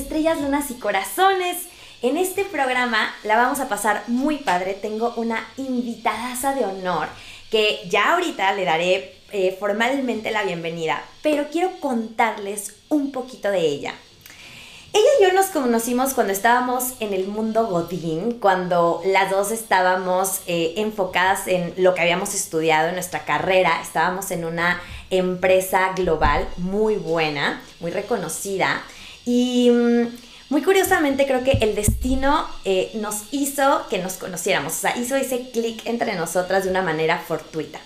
Estrellas, Lunas y Corazones. En este programa la vamos a pasar muy padre. Tengo una invitadaza de honor que ya ahorita le daré eh, formalmente la bienvenida, pero quiero contarles un poquito de ella. Ella y yo nos conocimos cuando estábamos en el mundo Godín, cuando las dos estábamos eh, enfocadas en lo que habíamos estudiado en nuestra carrera. Estábamos en una empresa global muy buena, muy reconocida. Y mm, muy curiosamente creo que el destino eh, nos hizo que nos conociéramos, o sea, hizo ese clic entre nosotras de una manera fortuita.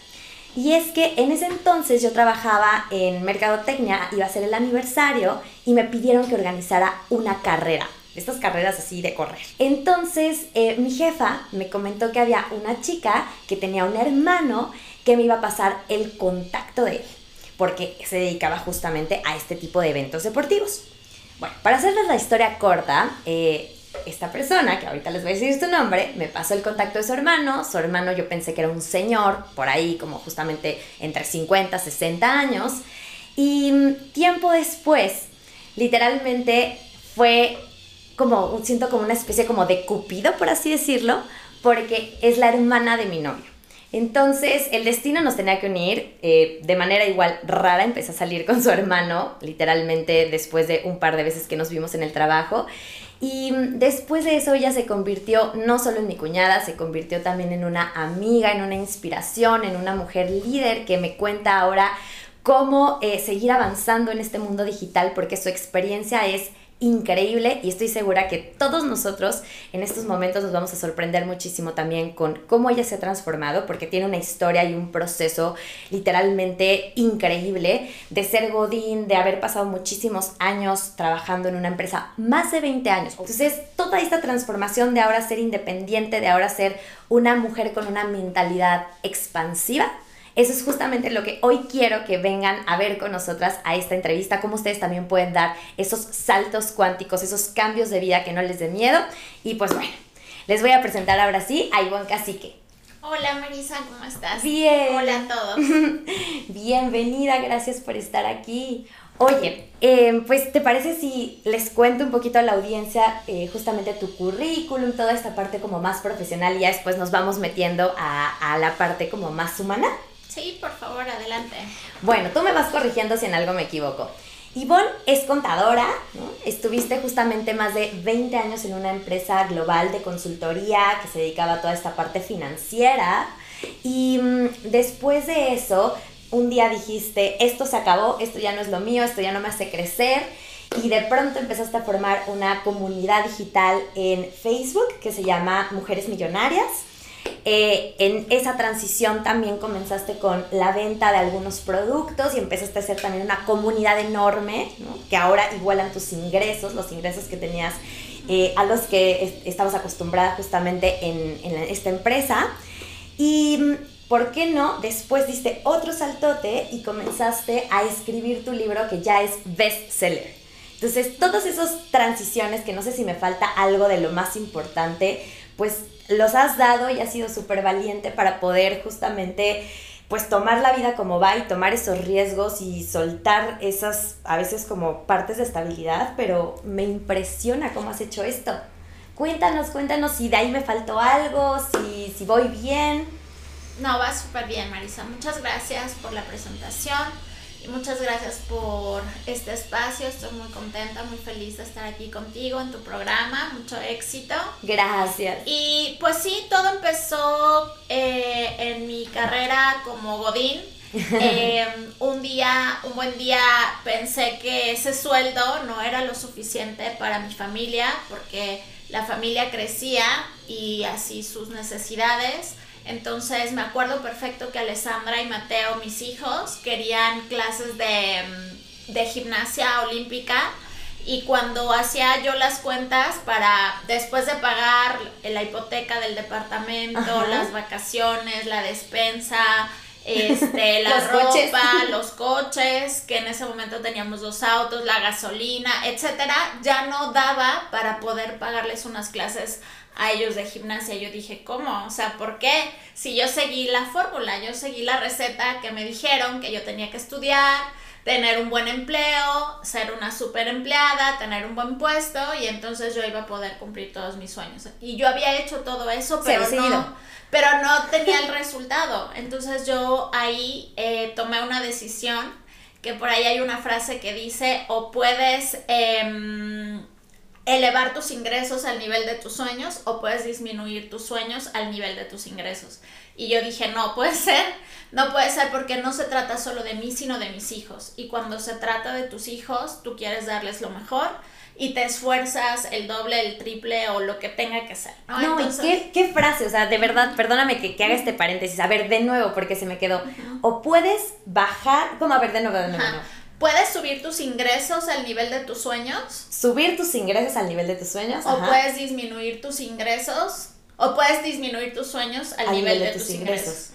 Y es que en ese entonces yo trabajaba en Mercadotecnia, iba a ser el aniversario y me pidieron que organizara una carrera, estas carreras así de correr. Entonces eh, mi jefa me comentó que había una chica que tenía un hermano que me iba a pasar el contacto de él, porque se dedicaba justamente a este tipo de eventos deportivos. Bueno, para hacerles la historia corta, eh, esta persona, que ahorita les voy a decir su nombre, me pasó el contacto de su hermano. Su hermano yo pensé que era un señor, por ahí como justamente entre 50, 60 años. Y tiempo después, literalmente fue como, siento como una especie como de cupido, por así decirlo, porque es la hermana de mi novio. Entonces, el destino nos tenía que unir. Eh, de manera igual rara, empecé a salir con su hermano, literalmente después de un par de veces que nos vimos en el trabajo. Y mm, después de eso ella se convirtió no solo en mi cuñada, se convirtió también en una amiga, en una inspiración, en una mujer líder que me cuenta ahora cómo eh, seguir avanzando en este mundo digital porque su experiencia es increíble y estoy segura que todos nosotros en estos momentos nos vamos a sorprender muchísimo también con cómo ella se ha transformado porque tiene una historia y un proceso literalmente increíble de ser Godín, de haber pasado muchísimos años trabajando en una empresa, más de 20 años. Entonces, toda esta transformación de ahora ser independiente, de ahora ser una mujer con una mentalidad expansiva, eso es justamente lo que hoy quiero que vengan a ver con nosotras a esta entrevista, cómo ustedes también pueden dar esos saltos cuánticos, esos cambios de vida que no les den miedo. Y pues bueno, les voy a presentar ahora sí a Ivonne Cacique. Hola Marisa, ¿cómo estás? Bien. Hola a todos. Bienvenida, gracias por estar aquí. Oye, em, pues ¿te parece si les cuento un poquito a la audiencia eh, justamente tu currículum, toda esta parte como más profesional y ya después nos vamos metiendo a, a la parte como más humana? Sí, por favor, adelante. Bueno, tú me vas corrigiendo si en algo me equivoco. Ivonne es contadora, ¿no? Estuviste justamente más de 20 años en una empresa global de consultoría que se dedicaba a toda esta parte financiera. Y mm, después de eso, un día dijiste, esto se acabó, esto ya no es lo mío, esto ya no me hace crecer. Y de pronto empezaste a formar una comunidad digital en Facebook que se llama Mujeres Millonarias eh, en esa transición también comenzaste con la venta de algunos productos y empezaste a hacer también una comunidad enorme, que ahora igualan tus ingresos, los ingresos que tenías eh, a los que estabas acostumbrada justamente en, en esta empresa. Y, ¿por qué no? Después diste otro saltote y comenzaste a escribir tu libro que ya es bestseller. Entonces, todas esas transiciones, que no sé si me falta algo de lo más importante, pues los has dado y has sido súper valiente para poder justamente pues tomar la vida como va y tomar esos riesgos y soltar esas a veces como partes de estabilidad, pero me impresiona cómo has hecho esto. Cuéntanos, cuéntanos si de ahí me faltó algo, si, si voy bien. No, va súper bien, Marisa. Muchas gracias por la presentación muchas gracias por este espacio. Estoy muy contenta, muy feliz de estar aquí contigo en tu programa. Mucho éxito. Gracias. Y pues sí, todo empezó eh, en mi carrera como Godín. Em, un día, un buen día pensé que ese sueldo no era lo suficiente para mi familia porque la familia crecía y así sus necesidades entonces me acuerdo perfecto que Alessandra y Mateo, mis hijos, querían clases de, mm, gimnasia olímpica. Y cuando hacía yo las cuentas para después de pagar la hipoteca del departamento, las vacaciones, la despensa, este, la ropa, los coches, que en ese momento teníamos dos autos, la gasolina, etcétera, ya no daba para poder pagarles unas clases a ellos de gimnasia. Yo dije, ¿cómo? O sea, ¿por qué? Si yo seguí la fórmula, yo seguí la receta que me dijeron que yo tenía que estudiar, tener un buen empleo, ser una super empleada, tener un buen puesto y entonces yo iba a poder cumplir todos mis sueños. Y yo había hecho todo eso, pero no, pero no tenía el resultado. Entonces yo ahí eh, tomé una decisión, que por ahí hay una frase que dice, o puedes... Em, elevar tus ingresos al nivel de tus sueños o puedes disminuir tus sueños al nivel de tus ingresos. Y yo dije, no puede ser, no puede ser porque no se trata solo de mí, sino de mis hijos. Y cuando se trata de tus hijos, tú quieres darles lo mejor y te esfuerzas el doble, el triple o lo que tenga que ser. No, ¿qué, ¿qué, frase, o sea, de verdad, perdóname que, que, haga este paréntesis, a ver, de nuevo, porque se me quedó. O puedes bajar, como a ver, de nuevo, de nuevo. Puedes subir tus ingresos al nivel de tus sueños. Subir tus ingresos al nivel de tus sueños. O puedes disminuir tus ingresos. O puedes disminuir tus sueños al, nivel, de, tus, ingresos.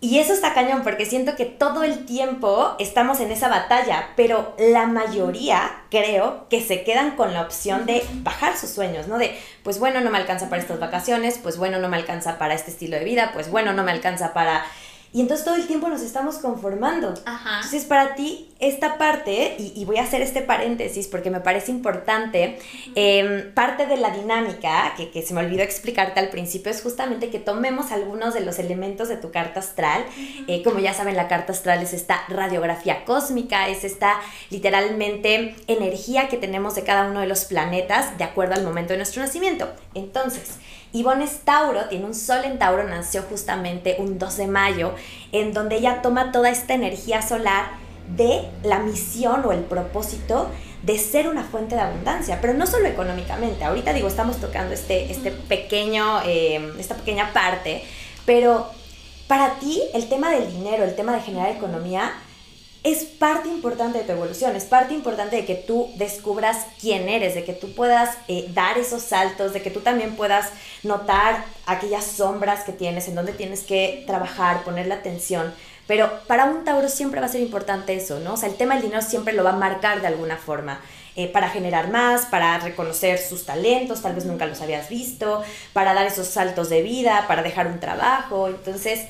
Y eso está cañón porque siento que todo el tiempo estamos en esa batalla, pero la mayoría creo que se quedan con la opción de bajar sus sueños, ¿no? De, pues bueno, no me alcanza para estas vacaciones, pues bueno, no me alcanza para este estilo de vida, pues bueno, no me alcanza para y entonces todo el tiempo nos estamos conformando. Ajá. Entonces para ti esta parte, y, voy a hacer este paréntesis porque me parece importante, em, parte de la dinámica que, que, se me olvidó explicarte al principio es justamente que tomemos algunos de los elementos de tu carta astral. Eh, como ya saben, la carta astral es esta radiografía cósmica, es esta literalmente energía que tenemos de cada uno de los planetas de acuerdo al momento de nuestro nacimiento. Entonces, Ivonne es Tauro, tiene un sol en Tauro, nació justamente un 2 de mayo, en donde ella toma toda esta energía solar de la misión o el propósito de ser una fuente de abundancia, pero no solo económicamente. Ahorita digo, estamos tocando este, este pequeño, eh, esta pequeña parte, pero para ti el tema del dinero, el tema de generar economía, es parte importante de tu evolución, es parte importante de que tú descubras quién eres, de que tú puedas eh, dar esos saltos, de que tú también puedas notar aquellas sombras que tienes, en donde tienes que trabajar, ponerle atención. Pero para un Tauro siempre va a ser importante eso, ¿no? O sea, el tema del dinero siempre lo va a marcar de alguna forma. Eh, para generar más, para reconocer sus talentos, tal vez nunca los habías visto, para dar esos saltos de vida, para dejar un trabajo. Entonces,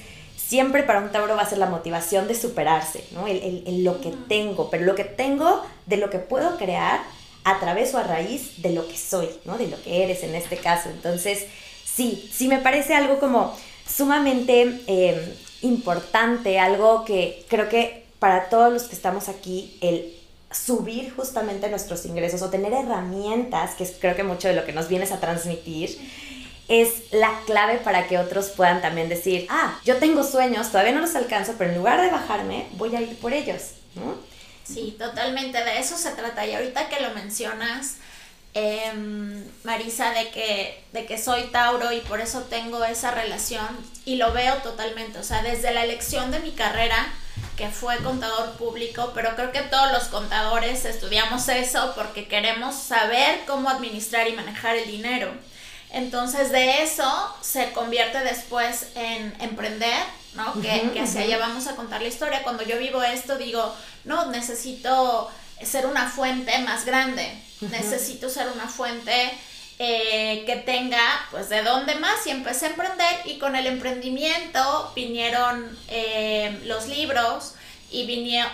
siempre para un Tauro va a ser la motivación de superarse, ¿no? El, lo que tengo, pero lo que tengo de lo que puedo crear a través o a raíz de lo que soy, ¿no? De lo que eres en este caso. Entonces, sí, sí me parece algo como sumamente em, importante, algo que creo que para todos los que estamos aquí, el subir justamente nuestros ingresos o tener herramientas, que es creo que mucho de lo que nos vienes a transmitir, es la clave para que otros puedan también decir, ah, yo tengo sueños, todavía no los alcanzo, pero en lugar de bajarme, voy a ir por ellos, ¿no? Sí, totalmente, de eso se trata. Y ahorita que lo mencionas, em, Marisa, de que, de que soy Tauro y por eso tengo esa relación y lo veo totalmente, o sea, desde la elección de mi carrera, que fue contador público, pero creo que todos los contadores estudiamos eso porque queremos saber cómo administrar y manejar el dinero. Entonces de eso se convierte después en emprender, ¿no? que, que hacia allá vamos a contar la historia. Cuando yo vivo esto digo, no, necesito ser una fuente más grande, necesito ser una fuente eh, que tenga, pues, de dónde más y empecé a emprender y con el emprendimiento vinieron eh, los libros y,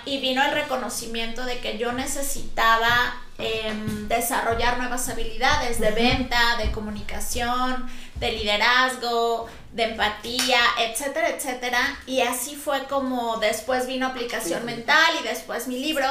y vino el reconocimiento de que yo necesitaba Em, desarrollar nuevas habilidades de venta, de comunicación, de liderazgo, de empatía, etcétera, etcétera. Y así fue como después vino aplicación mental y después mi libro.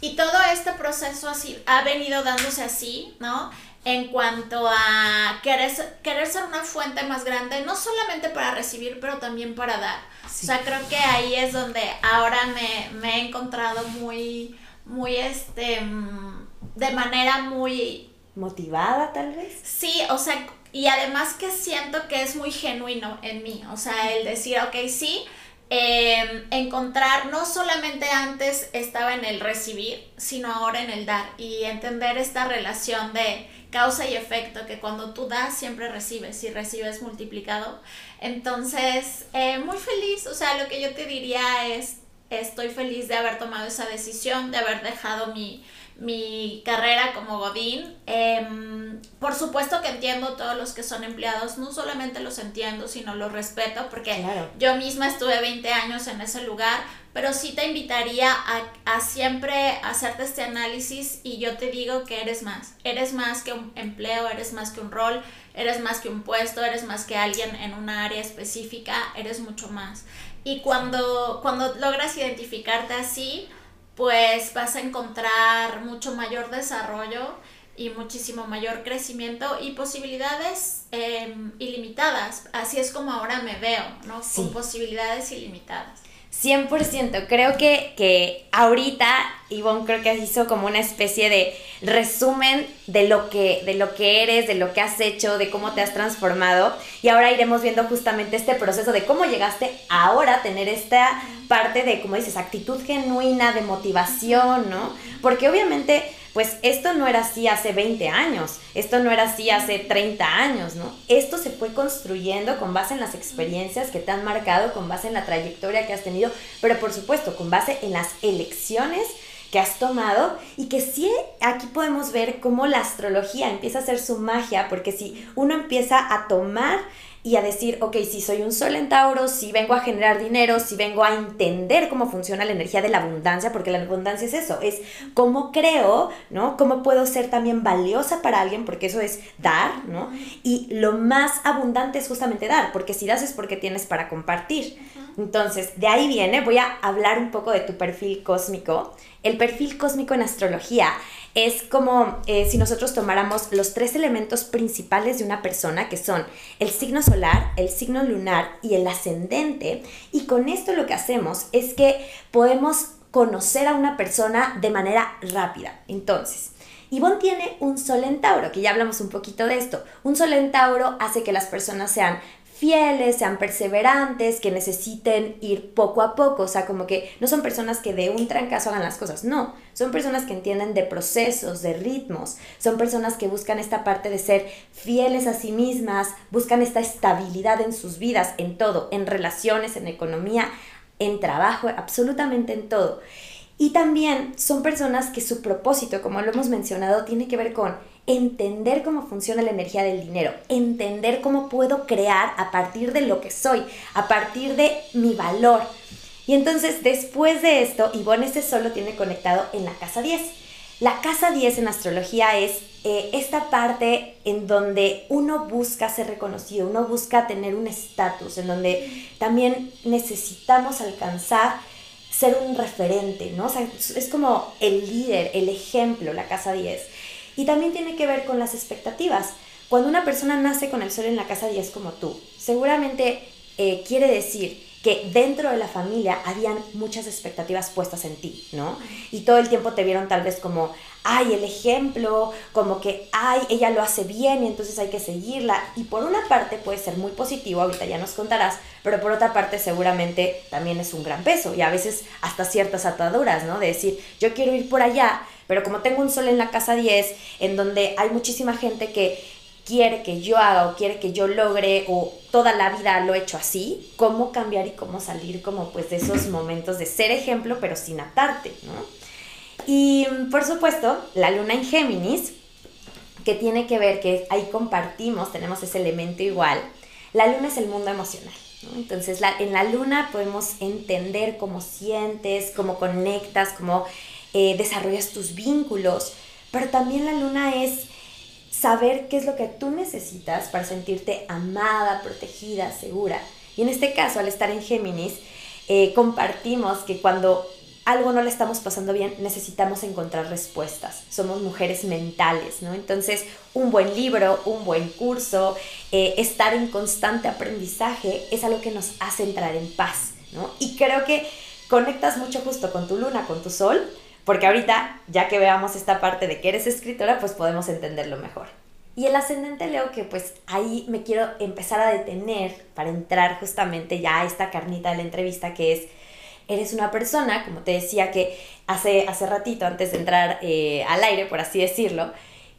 Y todo este proceso así ha venido dándose así, ¿no? En cuanto a querer, querer ser una fuente más grande, no solamente para recibir, pero también para dar. O sea, creo que ahí es donde ahora me, me he encontrado muy, muy este mm, de manera muy... Motivada tal vez. Sí, o sea, y además que siento que es muy genuino en mí, o sea, el decir, ok, sí, em, encontrar, no solamente antes estaba en el recibir, sino ahora en el dar y entender esta relación de causa y efecto, que cuando tú das siempre recibes y recibes multiplicado. Entonces, eh, muy feliz, o sea, lo que yo te diría es, estoy feliz de haber tomado esa decisión, de haber dejado mi, mi carrera como Godín. Em, por supuesto que entiendo todos los que son empleados, no solamente los entiendo, sino los respeto, porque yo misma estuve 20 años en ese lugar, pero sí te invitaría a, a, siempre hacerte este análisis y yo te digo que eres más, eres más que un empleo, eres más que un rol, eres más que un puesto, eres más que alguien en una área específica, eres mucho más. Y cuando, cuando logras identificarte así, pues vas a encontrar mucho mayor desarrollo y muchísimo mayor crecimiento y posibilidades em, ilimitadas. Así es como ahora me veo, ¿no? Con posibilidades ilimitadas. 100%. Creo que, que ahorita Ivonne creo que hizo como una especie de resumen de lo, que, de lo que eres, de lo que has hecho, de cómo te has transformado. Y ahora iremos viendo justamente este proceso de cómo llegaste ahora a tener esta parte de, como dices, actitud genuina, de motivación, ¿no? Porque obviamente pues esto no era así hace 20 años, esto no era así hace 30 años, ¿no? Esto se fue construyendo con base en las experiencias que te han marcado, con base en la trayectoria que has tenido, pero por supuesto con base en las elecciones que has tomado y que sí aquí podemos ver cómo la astrología empieza a hacer su magia, porque si uno empieza a tomar y a decir, ok, si soy un sol en Tauro, si vengo a generar dinero, si vengo a entender cómo funciona la energía de la abundancia, porque la abundancia es eso, es cómo creo, ¿no? Cómo puedo ser también valiosa para alguien, porque eso es dar, ¿no? Y lo más abundante es justamente dar, porque si das es porque tienes para compartir. Entonces, de ahí viene, voy a hablar un poco de tu perfil cósmico. El perfil cósmico en astrología es como eh, si nosotros tomáramos los tres elementos principales de una persona, que son el signo solar, el signo lunar y el ascendente. Y con esto lo que hacemos es que podemos conocer a una persona de manera rápida. Entonces, Ivonne tiene un sol en Tauro, que ya hablamos un poquito de esto. Un sol en Tauro hace que las personas sean fieles, sean perseverantes, que necesiten ir poco a poco, o sea, como que no son personas que de un trancazo hagan las cosas, no, son personas que entienden de procesos, de ritmos, son personas que buscan esta parte de ser fieles a sí mismas, buscan esta estabilidad en sus vidas, en todo, en relaciones, en economía, en trabajo, absolutamente en todo. Y también son personas que su propósito, como lo hemos mencionado, tiene que ver con entender cómo funciona la energía del dinero, entender cómo puedo crear a partir de lo que soy, a partir de mi valor. Y entonces después de esto, Ivonne este solo tiene conectado en la casa 10. La casa 10 en astrología es eh, esta parte en donde uno busca ser reconocido, uno busca tener un estatus, en donde también necesitamos alcanzar ser un referente, ¿no? O sea, es como el líder, el ejemplo, la casa 10. Y también tiene que ver con las expectativas. Cuando una persona nace con el sol en la casa 10 como tú, seguramente eh, quiere decir que dentro de la familia habían muchas expectativas puestas en ti, ¿no? Y todo el tiempo te vieron tal vez como, ay, el ejemplo, como que, ay, ella lo hace bien y entonces hay que seguirla. Y por una parte puede ser muy positivo, ahorita ya nos contarás, pero por otra parte seguramente también es un gran peso y a veces hasta ciertas ataduras, ¿no? De decir, yo quiero ir por allá, pero como tengo un sol en la casa 10, en donde hay muchísima gente que quiere que yo haga o quiere que yo logre o toda la vida lo he hecho así, cómo cambiar y cómo salir como pues de esos momentos de ser ejemplo pero sin atarte, ¿no? Y por supuesto, la luna en Géminis, que tiene que ver que ahí compartimos, tenemos ese elemento igual, la luna es el mundo emocional. ¿no? Entonces en la luna podemos entender cómo sientes, cómo conectas, cómo eh, desarrollas tus vínculos, pero también la luna es saber qué es lo que tú necesitas para sentirte amada, protegida, segura. Y en este caso, al estar en Géminis, eh, compartimos que cuando algo no le estamos pasando bien, necesitamos encontrar respuestas. Somos mujeres mentales, ¿no? Entonces, un buen libro, un buen curso, eh, estar en constante aprendizaje es algo que nos hace entrar en paz, ¿no? Y creo que conectas mucho justo con tu luna, con tu sol, porque ahorita, ya que veamos esta parte de que eres escritora, pues podemos entenderlo mejor. Y el ascendente Leo, que pues ahí me quiero empezar a detener para entrar justamente ya a esta carnita de la entrevista, que es, eres una persona, como te decía que hace, hace ratito, antes de entrar eh, al aire, por así decirlo,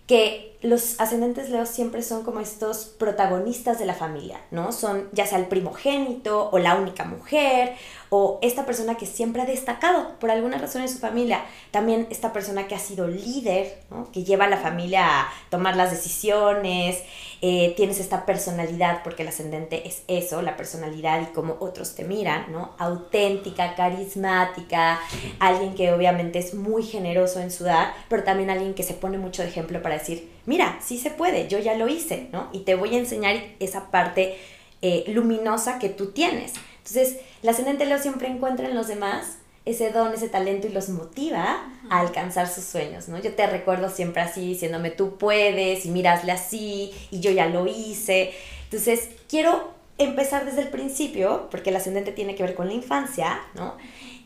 que los ascendentes Leo siempre son como estos protagonistas de la familia, ¿no? Son ya sea el primogénito o la única mujer o esta persona que siempre ha destacado por alguna razón en su familia. También esta persona que ha sido líder. Que lleva a la familia a tomar las decisiones. Eh, tienes esta personalidad, porque el ascendente es eso, la personalidad y cómo otros te miran, ¿no? Auténtica, carismática, alguien que obviamente es muy generoso en su dar, pero también alguien que se pone mucho de ejemplo para decir, mira, sí se puede, yo ya lo hice, ¿no? Y te voy a enseñar esa parte eh, luminosa que tú tienes. Entonces, el ascendente Leo siempre encuentra en los demás ese don, ese talento y los motiva a alcanzar sus sueños, ¿no? Yo te recuerdo siempre así, diciéndome, tú puedes, y mirasle así, y yo ya lo hice. Entonces, quiero empezar desde el principio, porque el ascendente tiene que ver con la infancia, ¿no?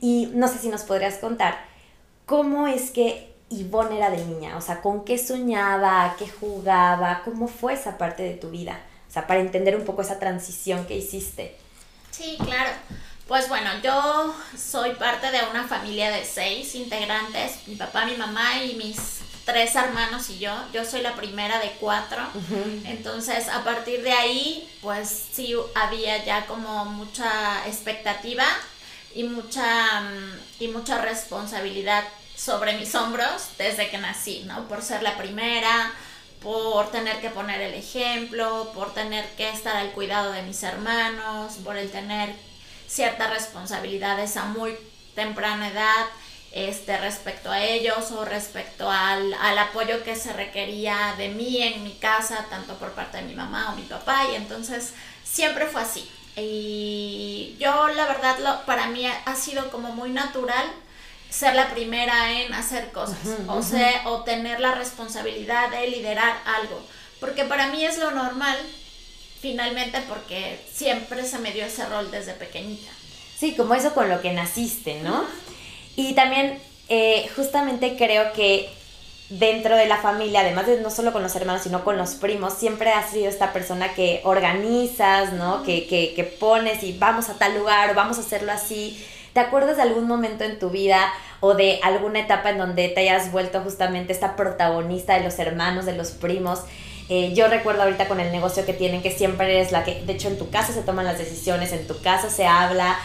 Y no sé si nos podrías contar cómo es que Ivonne era de niña, o sea, con qué soñaba, qué jugaba, cómo fue esa parte de tu vida, o sea, para entender un poco esa transición que hiciste. Sí, claro. Pues bueno, yo soy parte de una familia de seis integrantes, mi papá, mi mamá y mis tres hermanos y yo. Yo soy la primera de cuatro. Entonces, a partir de ahí, pues sí había ya como mucha expectativa y mucha, mm, y mucha responsabilidad sobre mis hombros desde que nací, ¿no? Por ser la primera, por tener que poner el ejemplo, por tener que estar al cuidado de mis hermanos, por el tener ciertas responsabilidades a muy temprana edad este, respecto a ellos o respecto al, al, apoyo que se requería de mí en mi casa, tanto por parte de mi mamá o mi papá, y entonces siempre fue así. Y yo la verdad lo, para mí ha sido como muy natural ser la primera en hacer cosas o, sea, o tener la responsabilidad de liderar algo, porque para mí es lo normal finalmente porque siempre se me dio ese rol desde pequeñita. Sí, como eso con lo que naciste, ¿no? Y también eh, justamente creo que dentro de la familia, además de no solo con los hermanos, sino con los primos, siempre has sido esta persona que organizas, ¿no? que, que, que pones y vamos a tal lugar o vamos a hacerlo así. ¿Te acuerdas de algún momento en tu vida o de alguna etapa en donde te hayas vuelto justamente esta protagonista de los hermanos, de los primos? Eh, yo recuerdo ahorita con el negocio que tienen que siempre eres la que, de hecho en tu casa se toman las decisiones, en tu casa se habla.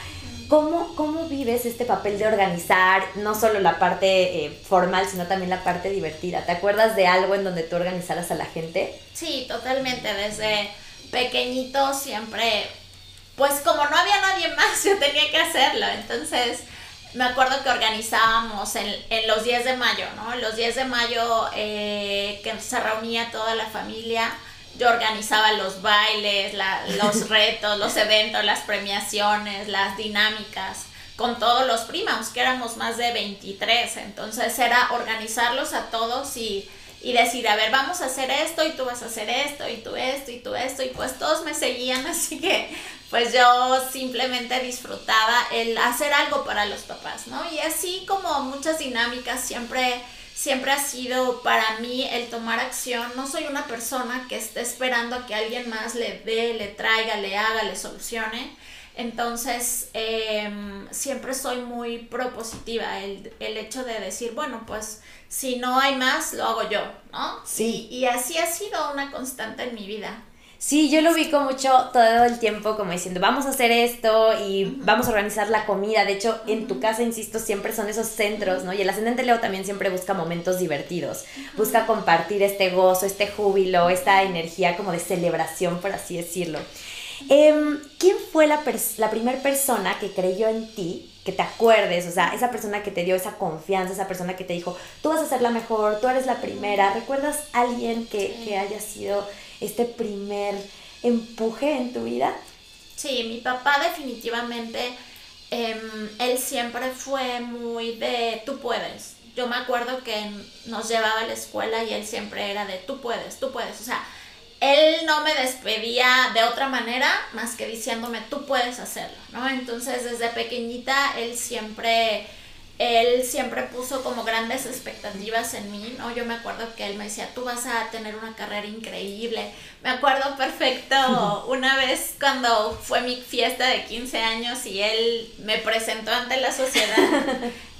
¿Cómo, cómo vives este papel de organizar no solo la parte eh, formal, sino también la parte divertida? ¿Te acuerdas de algo en donde tú organizaras a la gente? Sí, totalmente. Desde pequeñito siempre, pues como no había nadie más, yo tenía que hacerlo. Entonces, me acuerdo que organizábamos en, en, los 10 de mayo, ¿no? Los 10 de mayo eh, que se reunía toda la familia, yo organizaba los bailes, los retos, los eventos, las premiaciones, las dinámicas con todos los primos, que éramos más de 23. Entonces era organizarlos a todos y, y decir, a ver, vamos a hacer esto y tú vas a hacer esto y tú esto y tú esto y pues todos me seguían, así que pues yo simplemente disfrutaba el hacer algo para los papás, ¿no? Y así como muchas dinámicas siempre siempre ha sido para mí el tomar acción. No soy una persona que esté esperando a que alguien más le dé, le traiga, le haga, le solucione. Entonces, em, siempre soy muy propositiva. El, el, hecho de decir, bueno, pues si no hay más, lo hago yo, ¿no? Sí. y así ha sido una constante en mi vida. Sí, yo lo ubico mucho todo el tiempo como diciendo, vamos a hacer esto y vamos a organizar la comida. De hecho, en tu casa, insisto, siempre son esos centros, ¿no? Y el ascendente Leo también siempre busca momentos divertidos. Busca compartir este gozo, este júbilo, esta energía como de celebración, por así decirlo. Em, ¿Quién fue la, la primera persona que creyó en ti que te acuerdes, o sea, esa persona que te dio esa confianza, esa persona que te dijo, tú vas a ser la mejor, tú eres la primera, ¿recuerdas a alguien que, que haya sido este primer empuje en tu vida? Sí, mi papá definitivamente, em, él siempre fue muy de tú puedes. Yo me acuerdo que nos llevaba a la escuela y él siempre era de tú puedes, tú puedes. O sea, él no me despedía de otra manera más que diciéndome tú puedes hacerlo, ¿no? Entonces desde pequeñita él siempre él siempre puso como grandes expectativas en mí, ¿no? Yo me acuerdo que él me decía, tú vas a tener una carrera increíble. Me acuerdo perfecto una vez cuando fue mi fiesta de 15 años y él me presentó ante la sociedad.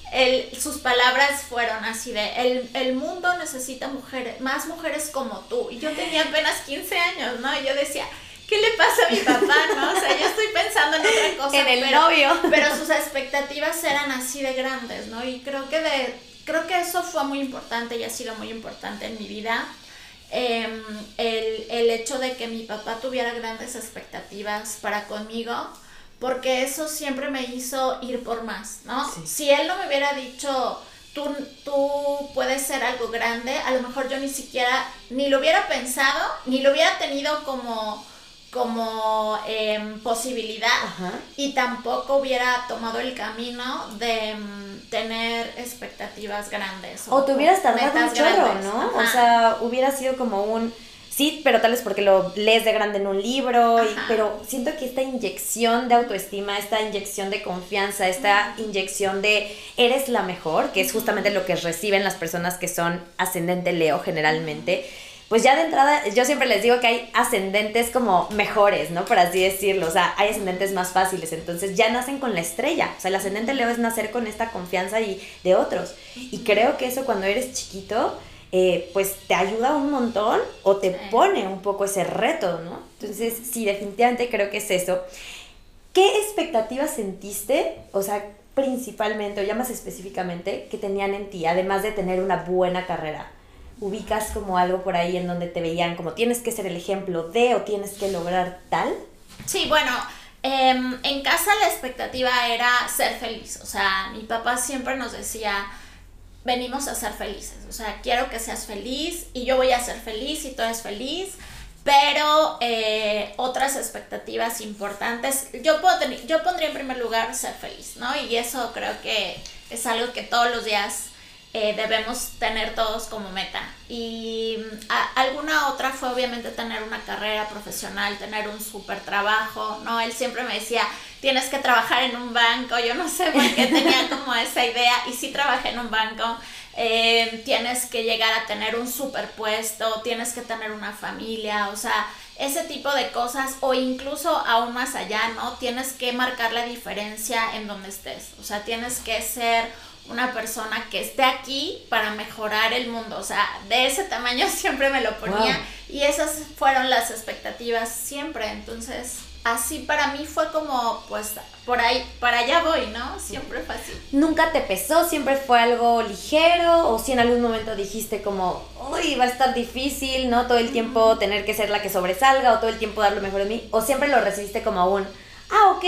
sus palabras fueron así de, el, el, mundo necesita mujeres, más mujeres como tú. Y yo tenía apenas 15 años, ¿no? Y yo decía, ¿qué le pasa a mi papá, no? O sea, yo estoy pensando en otra cosa. En el novio. Pero sus expectativas eran así de grandes, ¿no? Y creo que de, creo que eso fue muy importante y ha sido muy importante en mi vida. Em, el, el hecho de que mi papá tuviera grandes expectativas para conmigo porque eso siempre me hizo ir por más, ¿no? Si él no me hubiera dicho, tú, tú puedes ser algo grande, a lo mejor yo ni siquiera, ni lo hubiera pensado, ni lo hubiera tenido como como em, posibilidad y tampoco hubiera tomado el camino de em, tener expectativas grandes. O, te hubieras tardado un chorro, ¿no? O sea, hubiera sido como un Sí, pero tal vez porque lo lees de grande en un libro, y, pero siento que esta inyección de autoestima, esta inyección de confianza, esta inyección de eres la mejor, que es justamente lo que reciben las personas que son ascendente Leo generalmente, pues ya de entrada yo siempre les digo que hay ascendentes como mejores, ¿no? Por así decirlo, o sea, hay ascendentes más fáciles, entonces ya nacen con la estrella, o sea, el ascendente Leo es nacer con esta confianza y de otros. Y creo que eso cuando eres chiquito eh, pues te ayuda un montón o te pone un poco ese reto, ¿no? Entonces, sí, definitivamente creo que es eso. ¿Qué expectativas sentiste, o sea, principalmente o ya más específicamente, que tenían en ti, además de tener una buena carrera? ¿Ubicas como algo por ahí en donde te veían como tienes que ser el ejemplo de o tienes que lograr tal? Sí, bueno, em, en casa la expectativa era ser feliz. O sea, mi papá siempre nos decía, venimos a ser felices. O sea, quiero que seas feliz y yo voy a ser feliz y tú eres feliz. Pero eh, otras expectativas importantes, yo, puedo yo pondría en primer lugar ser feliz, ¿no? Y eso creo que es algo que todos los días eh, debemos tener todos como meta. Y mm, alguna otra fue obviamente tener una carrera profesional, tener un súper trabajo, ¿no? Él siempre me decía, tienes que trabajar en un banco, yo no sé por qué tenía como esa idea y sí trabajé en un banco. Eh, tienes que llegar a tener un superpuesto, tienes que tener una familia, o sea, ese tipo de cosas o incluso aún más allá, ¿no? Tienes que marcar la diferencia en donde estés, o sea, tienes que ser una persona que esté aquí para mejorar el mundo. O sea, de ese tamaño siempre me lo ponía y esas fueron las expectativas siempre. Entonces, así para mí fue como, pues, por ahí, para allá voy, ¿no? Siempre fue así. ¿Nunca te pesó? ¿Siempre fue algo ligero? ¿O si en algún momento dijiste como, uy, va a estar difícil, ¿no? Todo el tiempo tener que ser la que sobresalga o todo el tiempo dar lo mejor de mí? ¿O siempre lo recibiste como un, ah, ok,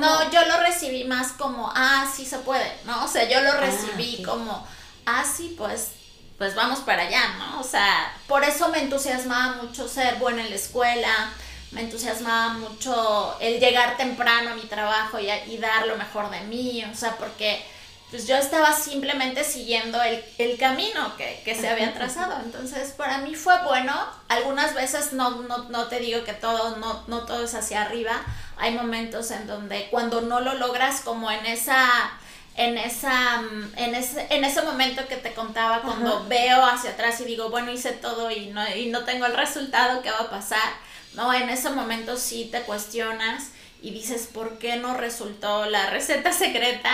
no, yo lo recibí más como, ah, sí se puede, ¿no? O sea, yo lo ah, recibí como, ah, sí, pues, pues vamos para allá, ¿no? O sea, por eso me entusiasmaba mucho ser buena en la escuela, me entusiasmaba mucho el llegar temprano a mi trabajo y, y dar lo mejor de mí, o sea, porque pues yo estaba simplemente siguiendo el, camino que, se había trazado. Entonces, para mí fue bueno. Algunas veces no, no, te digo que todo, no, no todo es hacia arriba. Hay momentos en donde cuando no lo logras como en esa en esa en ese, en ese momento que te contaba cuando veo hacia atrás y digo bueno hice todo y no, y no tengo el resultado que va a pasar no en ese momento sí te cuestionas y dices por qué no resultó la receta secreta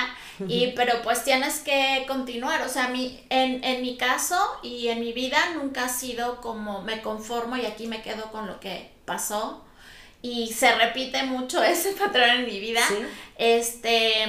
y, pero pues tienes que continuar, o sea, mi, en, en mi caso y en mi vida nunca ha sido como me conformo y aquí me quedo con lo que pasó, y se repite mucho ese patrón en mi vida. Este.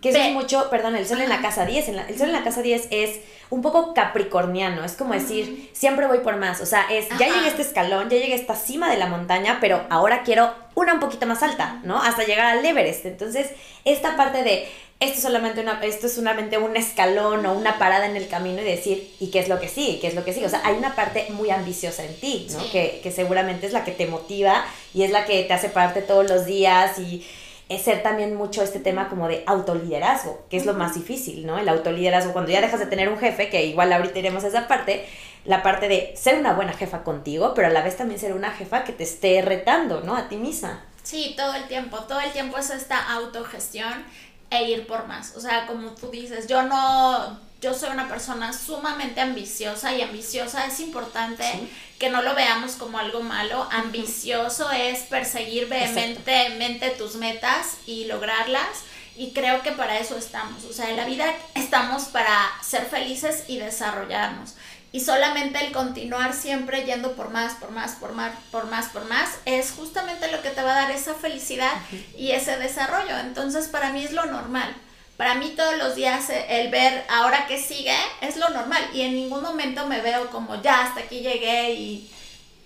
Que es mucho, perdón, el sol en la casa 10. el sol en la casa 10 es un poco capricorniano. Es como decir, siempre voy por más. O sea, es, ya llegué a este escalón, ya llegué a esta cima de la montaña, pero ahora quiero una un poquito más alta, ¿no? Hasta llegar al Everest. Entonces, esta parte de esto es solamente una, esto es solamente un escalón o una parada en el camino y decir, ¿y qué es lo que sí? ¿Qué es lo que sí? O sea, hay una parte muy ambiciosa en ti, ¿no? Que, que, seguramente es la que te motiva y es la que te hace pararte todos los días y es ser también mucho este tema como de autoliderazgo, que es lo más difícil, ¿no? El autoliderazgo, cuando ya dejas de tener un jefe, que igual ahorita iremos a esa parte, la parte de ser una buena jefa contigo, pero a la vez también ser una jefa que te esté retando, ¿no? A ti misma. Sí, todo el tiempo, todo el tiempo es esta autogestión e ir por más. O sea, como tú dices, yo no, yo soy una persona sumamente ambiciosa y ambiciosa es importante que no lo veamos como algo malo. Ambicioso es perseguir vehementemente tus metas y lograrlas. y creo que para eso estamos. O sea, en la vida estamos para ser felices y desarrollarnos. Y solamente el continuar siempre yendo por más, por más, por más, por más, por más, es justamente lo que te va a dar esa felicidad y ese desarrollo. Entonces, para mí es lo normal. Para mí todos los días eh, el ver ahora que sigue es lo normal y en ningún momento me veo como ya hasta aquí llegué y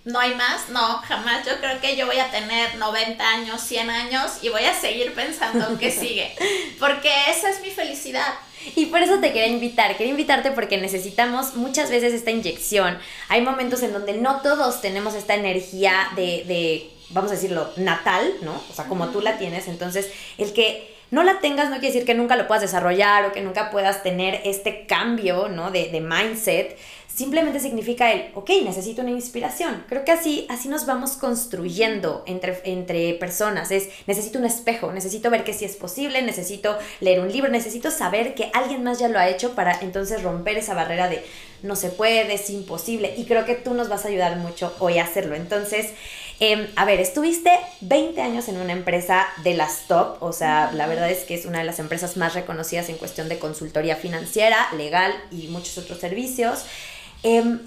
no hay más, no, jamás. Yo creo que yo voy a tener 90 años, 100 años y voy a seguir pensando que sigue, porque esa es mi felicidad. Y por eso te quería invitar, quería invitarte porque necesitamos muchas veces esta inyección. Hay momentos en donde no todos tenemos esta energía de, de vamos a decirlo, natal, ¿no? O sea, como tú la tienes. Entonces, el que no la tengas no quiere decir que nunca lo puedas desarrollar o que nunca puedas tener este cambio, ¿no? De, de mindset simplemente significa el, ok, necesito una inspiración. Creo que así, así nos vamos construyendo entre, entre personas. Es, necesito un espejo, necesito ver que sí es posible, necesito leer un libro, necesito saber que alguien más ya lo ha hecho para entonces romper esa barrera de no se puede, es imposible. Y creo que tú nos vas a ayudar mucho hoy a hacerlo. Entonces, em, a ver, estuviste 20 años en una empresa de las top, o sea, la verdad es que es una de las empresas más reconocidas en cuestión de consultoría financiera, legal y muchos otros servicios. Em,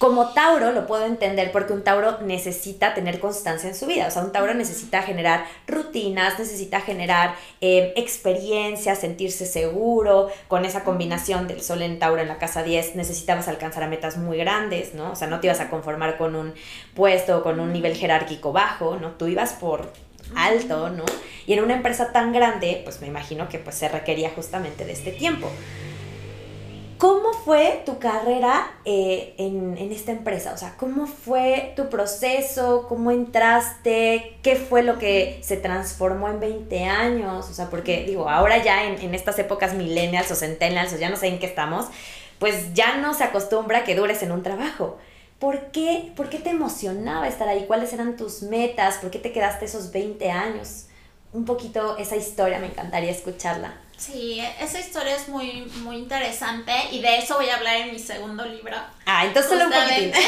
como Tauro lo puedo entender porque un Tauro necesita tener constancia en su vida. O sea, un Tauro necesita generar rutinas, necesita generar eh, experiencias, sentirse seguro. Con esa combinación del Sol en Tauro en la casa 10, necesitabas alcanzar a metas muy grandes, ¿no? O sea, no te ibas a conformar con un puesto o con un nivel jerárquico bajo, ¿no? Tú ibas por alto, ¿no? Y en una empresa tan grande, pues me imagino que pues se requería justamente de este tiempo. ¿Cómo fue tu carrera eh, en, esta empresa? O sea, ¿cómo fue tu proceso? ¿Cómo entraste? ¿Qué fue lo que se transformó en 20 años? O sea, porque digo, ahora ya en, estas épocas millennials o centennials o ya no sé en qué estamos, pues ya no se acostumbra que dures en un trabajo. ¿Por qué, ¿Por qué te emocionaba estar ahí? ¿Cuáles eran tus metas? ¿Por qué te quedaste esos 20 años? Un poquito esa historia, me encantaría escucharla. Sí, un historia es muy, muy interesante y de eso voy a hablar en mi segundo libro. Ah, entonces un poquitito.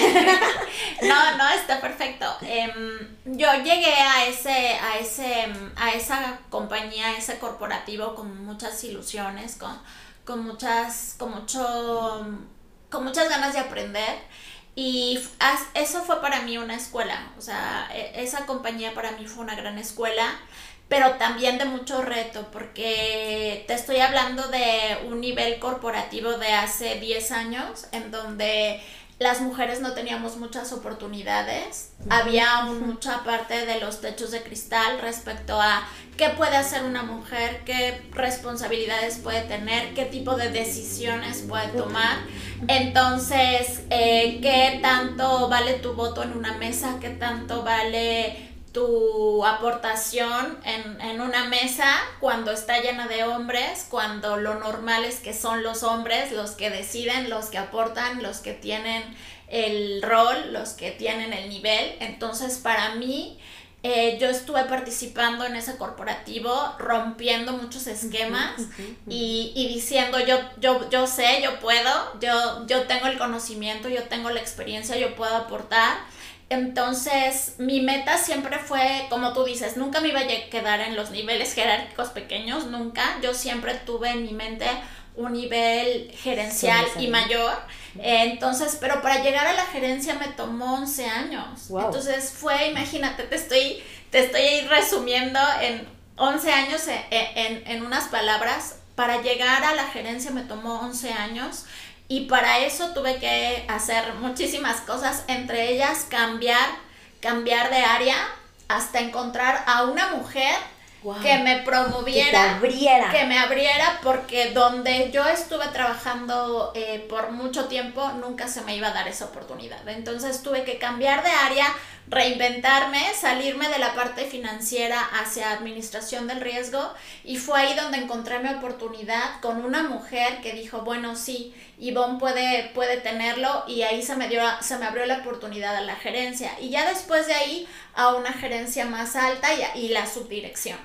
no, no, está perfecto. Em, yo llegué a ese, a ese, a esa compañía, a ese corporativo con muchas ilusiones, con, con muchas, con mucho, con muchas ganas de aprender. Y eso fue para mí una escuela, o sea, e, esa compañía para mí fue una gran escuela pero también de mucho reto, porque te estoy hablando de un nivel corporativo de hace 10 años, en donde las mujeres no teníamos muchas oportunidades, había mucha parte de los techos de cristal respecto a qué puede hacer una mujer, qué responsabilidades puede tener, qué tipo de decisiones puede tomar. Entonces, eh, qué tanto vale tu voto en una mesa, qué tanto vale tu aportación en, en, una mesa cuando está llena de hombres, cuando lo normal es que son los hombres los que deciden, los que aportan, los que tienen el rol, los que tienen el nivel. Entonces, para mí, eh, yo estuve participando en ese corporativo, rompiendo muchos esquemas y, y, diciendo, yo, yo, yo sé, yo puedo, yo, yo tengo el conocimiento, yo tengo la experiencia, yo puedo aportar entonces, mi meta siempre fue, como tú dices, nunca me iba a quedar en los niveles jerárquicos pequeños, nunca. Yo siempre tuve en mi mente un nivel gerencial y mayor. Entonces, pero para llegar a la gerencia me tomó 11 años. Entonces fue, imagínate, te estoy, te estoy resumiendo en 11 años en, en, en unas palabras. Para llegar a la gerencia me tomó 11 años y para eso tuve que hacer muchísimas cosas, entre ellas cambiar, cambiar de área hasta encontrar a una mujer que me promoviera, que, me abriera, porque donde yo estuve trabajando eh, por mucho tiempo nunca se me iba a dar esa oportunidad. Entonces tuve que cambiar de área, reinventarme, salirme de la parte financiera hacia administración del riesgo y fue ahí donde encontré mi oportunidad con una mujer que dijo, bueno, sí, Ivonne puede, puede tenerlo y ahí se me, dio, se me abrió la oportunidad a la gerencia y ya después de ahí a una gerencia más alta y, la subdirección.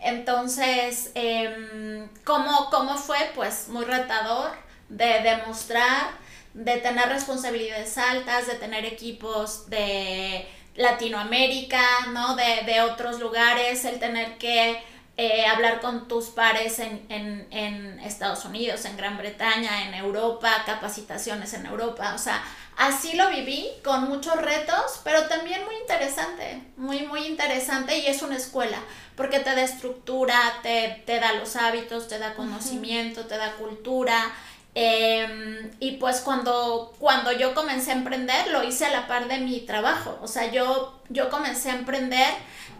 Entonces, eh, ¿cómo, ¿cómo fue? Pues muy retador de demostrar, de tener responsabilidades altas, de tener equipos de Latinoamérica, ¿no? De, de otros lugares, el tener que eh, hablar con tus pares en, en, en, Estados Unidos, en Gran Bretaña, en Europa, capacitaciones en Europa. O sea, así lo viví con muchos retos, pero también muy interesante, muy, muy interesante y es una escuela, porque te da estructura, te, te da los hábitos, te da conocimiento, te da cultura. Em, y pues cuando, cuando yo comencé a emprender, lo hice a la par de mi trabajo. O sea, yo, yo comencé a emprender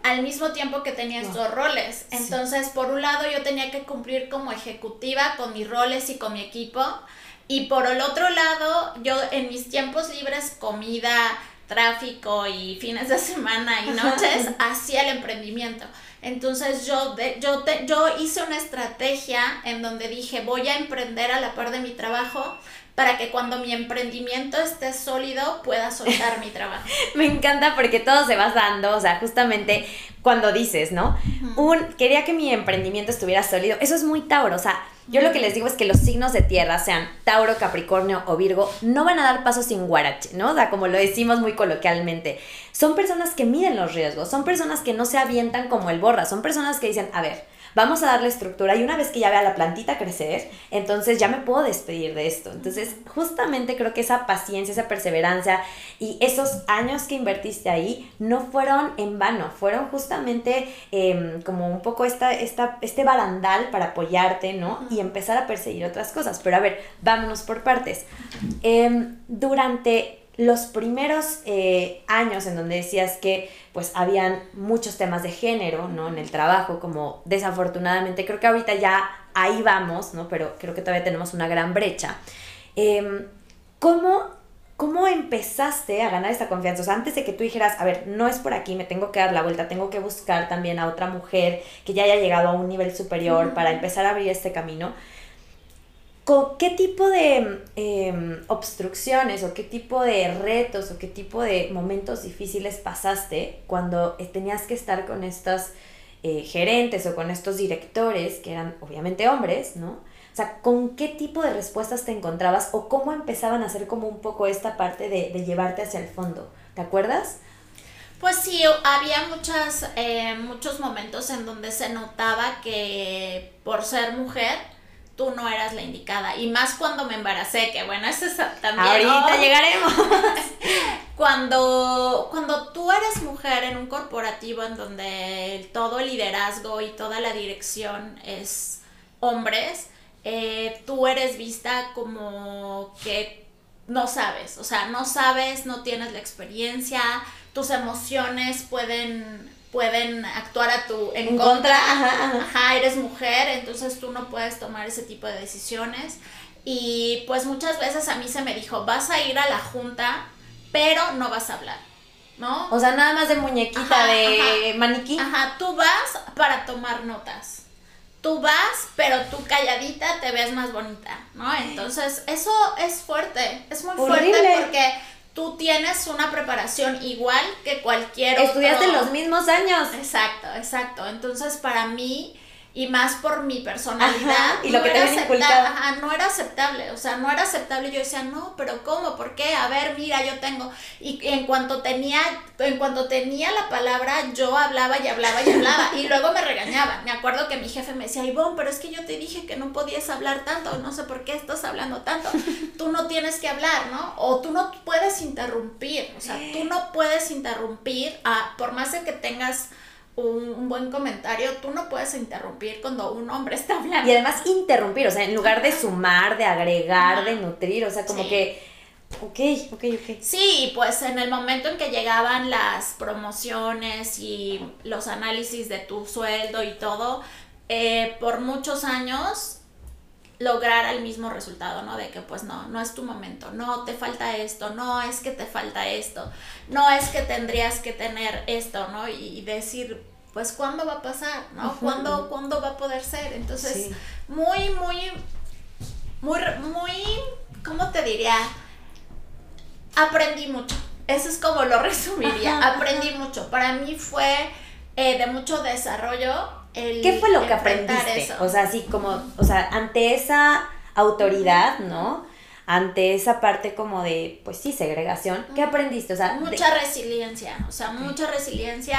al mismo tiempo que tenía estos roles. Entonces, por un lado, yo tenía que cumplir como ejecutiva con mis roles y con mi equipo. Y por el otro lado, yo en mis tiempos libres, comida, tráfico y fines de semana y noches, hacía el emprendimiento. Entonces yo, yo, te, yo hice una estrategia en donde dije, voy a emprender a la par de mi trabajo para que cuando mi emprendimiento esté sólido pueda soltar mi trabajo. Me encanta porque todo se va dando, o sea, justamente cuando dices, ¿no? Un, quería que mi emprendimiento estuviera sólido, eso es muy Tauro, o sea, yo lo que les digo es que los signos de tierra, sean Tauro, Capricornio o Virgo, no van a dar paso sin guarache, ¿no? O sea, como lo decimos muy coloquialmente. Son personas que miden los riesgos, son personas que no se avientan como el borra, son personas que dicen, a ver, vamos a darle estructura y una vez que ya vea la plantita crecer, entonces ya me puedo despedir de esto. Entonces, justamente creo que esa paciencia, esa perseverancia y esos años que invertiste ahí no fueron en vano, fueron justamente em, como un poco esta, esta, este barandal para apoyarte, ¿no? Y empezar a perseguir otras cosas. Pero a ver, vámonos por partes. Em, durante los primeros eh, años en donde decías que pues habían muchos temas de género, ¿no? En el trabajo, como desafortunadamente, creo que ahorita ya ahí vamos, ¿no? Pero creo que todavía tenemos una gran brecha. Em, ¿cómo, ¿Cómo empezaste a ganar esta confianza? O sea, antes de que tú dijeras, a ver, no es por aquí, me tengo que dar la vuelta, tengo que buscar también a otra mujer que ya haya llegado a un nivel superior para empezar a abrir este camino ¿Qué tipo de em, obstrucciones o qué tipo de retos o qué tipo de momentos difíciles pasaste cuando eh, tenías que estar con estos eh, gerentes o con estos directores, que eran obviamente hombres, ¿no? O sea, ¿con qué tipo de respuestas te encontrabas o cómo empezaban a hacer como un poco esta parte de, llevarte hacia el fondo? ¿Te acuerdas? Pues sí, había eh, muchos momentos en donde se notaba que por ser mujer, tú no eras la indicada. Y más cuando me embaracé, que bueno, eso es también. Ahorita llegaremos. cuando, cuando tú eres mujer en un corporativo en donde todo el liderazgo y toda la dirección es hombres, eh, tú eres vista como que no sabes, o sea, no sabes, no tienes la experiencia, tus emociones pueden pueden actuar a tu en, contra, Ajá, eres mujer, entonces tú no puedes tomar ese tipo de decisiones. Y pues muchas veces a mí se me dijo, vas a ir a la junta, pero no vas a hablar. ¿No? O sea, nada más de muñequita, de maniquí. Ajá, tú vas para tomar notas. Tú vas, pero tú calladita te ves más bonita, ¿no? Entonces, eso es fuerte, es muy fuerte porque tú tienes una preparación igual que cualquier otro. Estudiaste los mismos años. Exacto, exacto. Entonces, para mí, y más por mi personalidad. y lo que era aceptable, no era aceptable, o sea, no era aceptable. Yo decía, no, pero ¿cómo? ¿Por qué? A ver, mira, yo tengo. Y en cuanto tenía, en cuanto tenía la palabra, yo hablaba y hablaba y hablaba. y luego me regañaban. Me acuerdo que mi jefe me decía, Ivonne, pero es que yo te dije que no podías hablar tanto, no sé por qué estás hablando tanto. Tú no tienes que hablar, ¿no? O tú no puedes interrumpir, o sea, tú no puedes interrumpir, a, por más de que tengas un, buen comentario, tú no puedes interrumpir cuando un hombre está hablando. Y además interrumpir, o sea, en lugar de sumar, de agregar, de nutrir, o sea, como que... Ok, ok, ok. Sí, pues en el momento en que llegaban las promociones y los análisis de tu sueldo y todo, eh, por muchos años lograr el mismo resultado, ¿no? De que pues no, no es tu momento, no, te falta esto, no es que te falta esto, no es que tendrías que tener esto, ¿no? Y decir, pues, ¿cuándo va a pasar, ¿no? ¿Cuándo, ¿Cuándo, va a poder ser? Entonces, muy, muy, muy, muy, ¿cómo te diría? Aprendí mucho. Eso es como lo resumiría. Aprendí mucho. Para mí fue eh, de mucho desarrollo ¿Qué fue lo que aprendiste? O sea, así como, o sea, ante esa autoridad, ¿no? Ante esa parte como de, pues sí, segregación, ¿qué aprendiste? O sea, mucha resiliencia, o sea, mucha resiliencia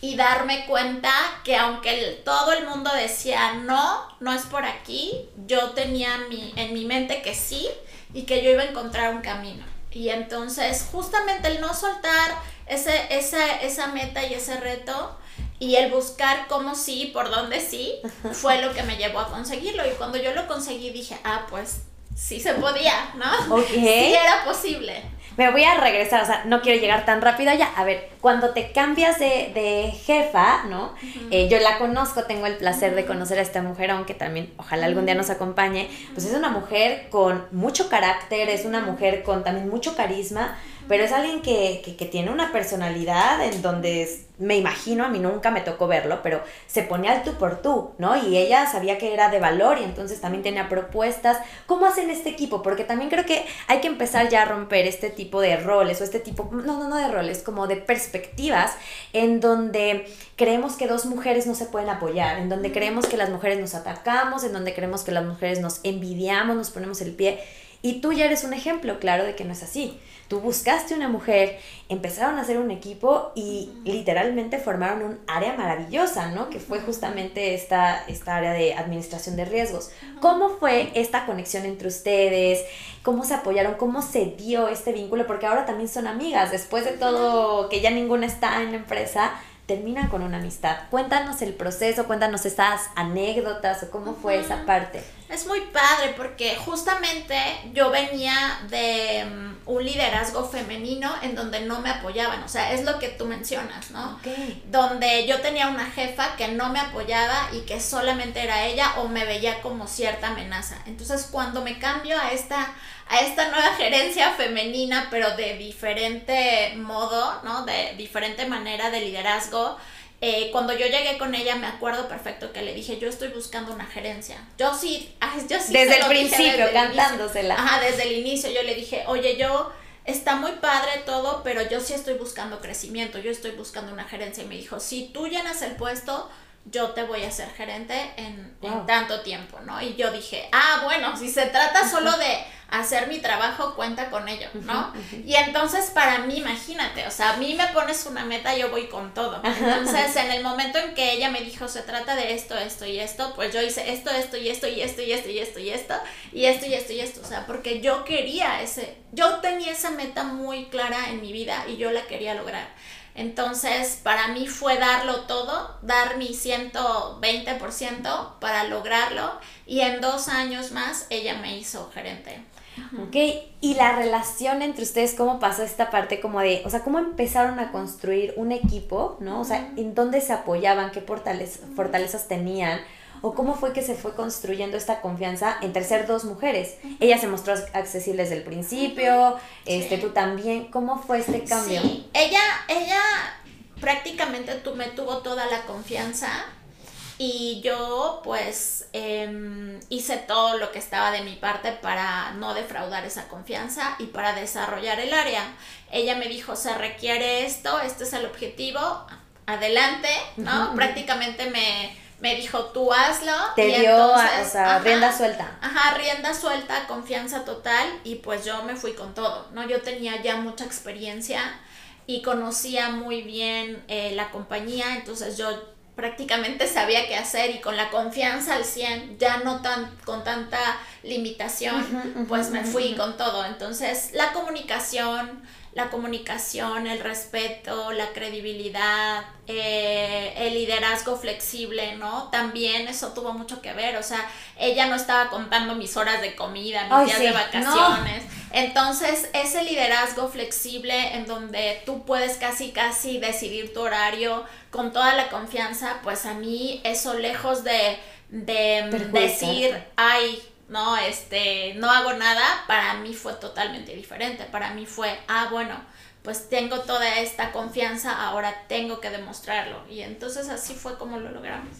y darme cuenta que aunque todo el mundo decía no, no es por aquí, yo tenía mi, en mi mente que sí y que yo iba a encontrar un camino. Y entonces justamente el no soltar ese, esa, esa meta y ese reto y el buscar cómo sí, por dónde sí, fue lo que me llevó a conseguirlo. Y cuando yo lo conseguí dije, ah, pues sí se podía, ¿no? Ok. Sí era posible me voy a regresar, o sea, no quiero llegar tan rápido allá. A ver, cuando te cambias de, de jefa, ¿no? Eh, yo la conozco, tengo el placer de conocer a esta mujer, aunque también ojalá algún día nos acompañe. Pues es una mujer con mucho carácter, es una mujer con también mucho carisma, pero es alguien que, que, que tiene una personalidad en donde me imagino, a mí nunca me tocó verlo, pero se ponía al tú por tú, ¿no? Y ella sabía que era de valor y entonces también tenía propuestas. ¿Cómo hacen este equipo? Porque también creo que hay que empezar ya a romper este tipo de roles o este tipo, no, no, no de roles, como de perspectivas en donde creemos que dos mujeres no se pueden apoyar, en donde creemos que las mujeres nos atacamos, en donde creemos que las mujeres nos envidiamos, nos ponemos el pie. Y tú ya eres un ejemplo claro de que no es así. Tú buscaste una mujer, empezaron a hacer un equipo y literalmente formaron un área maravillosa, ¿no? Que fue justamente esta, esta área de administración de riesgos. ¿Cómo fue esta conexión entre ustedes? ¿Cómo se apoyaron? ¿Cómo se dio este vínculo? Porque ahora también son amigas, después de todo que ya ninguna está en la empresa termina con una amistad. Cuéntanos el proceso, cuéntanos esas anécdotas o cómo fue esa parte. Es muy padre porque justamente yo venía de mm, un liderazgo femenino en donde no me apoyaban, o sea, es lo que tú mencionas, ¿no? Donde yo tenía una jefa que no me apoyaba y que solamente era ella o me veía como cierta amenaza. Entonces, cuando me cambio a esta a esta nueva gerencia femenina, pero de diferente modo, ¿no? De diferente manera de liderazgo. Eh, cuando yo llegué con ella, me acuerdo perfecto que le dije, yo estoy buscando una gerencia. Yo sí, yo sí. Desde el principio, cantándosela. Ajá, desde el inicio yo le dije, oye, yo, está muy padre todo, pero yo sí estoy buscando crecimiento, yo estoy buscando una gerencia. Y me dijo, si tú llenas el puesto, yo te voy a ser gerente en, en, tanto tiempo, ¿no? Y yo dije, ah, bueno, si se trata solo de hacer mi trabajo, cuenta con ello, ¿no? Y entonces para mí, imagínate, o sea, a mí me pones una meta, yo voy con todo. Entonces, en el momento en que ella me dijo, se trata de esto, esto y esto, pues yo hice esto, esto y esto y esto y esto y esto y esto y esto y esto y esto, o sea, porque yo quería ese, yo tenía esa meta muy clara en mi vida y yo la quería lograr. Entonces, para mí fue darlo todo, dar mi 120% para lograrlo y en dos años más ella me hizo gerente. Ok, y la relación entre ustedes, ¿cómo pasó esta parte como de, o sea, cómo empezaron a construir un equipo, ¿no? O sea, ¿en dónde se apoyaban? ¿Qué fortalezas tenían? ¿O cómo fue que se fue construyendo esta confianza entre ser dos mujeres? Ella se mostró accesible desde el principio, este, tú también. ¿Cómo fue este cambio? Sí, ella, ella prácticamente tú, me tuvo toda la confianza y yo pues em, hice todo lo que estaba de mi parte para no defraudar esa confianza y para desarrollar el área. Ella me dijo, se requiere esto, este es el objetivo, adelante, ¿no? Prácticamente me, me dijo, tú hazlo. Te dio, o sea, rienda suelta. Ajá, rienda suelta, confianza total y pues yo me fui con todo, ¿no? Yo tenía ya mucha experiencia y conocía muy bien eh, la compañía, entonces yo prácticamente sabía qué hacer y con la confianza al 100, ya no tan con tanta limitación, pues me fui con todo. Entonces, la comunicación, la comunicación, el respeto, la credibilidad, eh, el liderazgo flexible, ¿no? También eso tuvo mucho que ver, o sea, ella no estaba contando mis horas de comida, mis días de vacaciones. Entonces, ese liderazgo flexible en donde tú puedes casi, casi decidir tu horario con toda la confianza, pues a mí eso lejos de, de decir, ay, no, este, no hago nada, para mí fue totalmente diferente. Para mí fue, ah, bueno, pues tengo toda esta confianza, ahora tengo que demostrarlo. Y entonces así fue como lo logramos.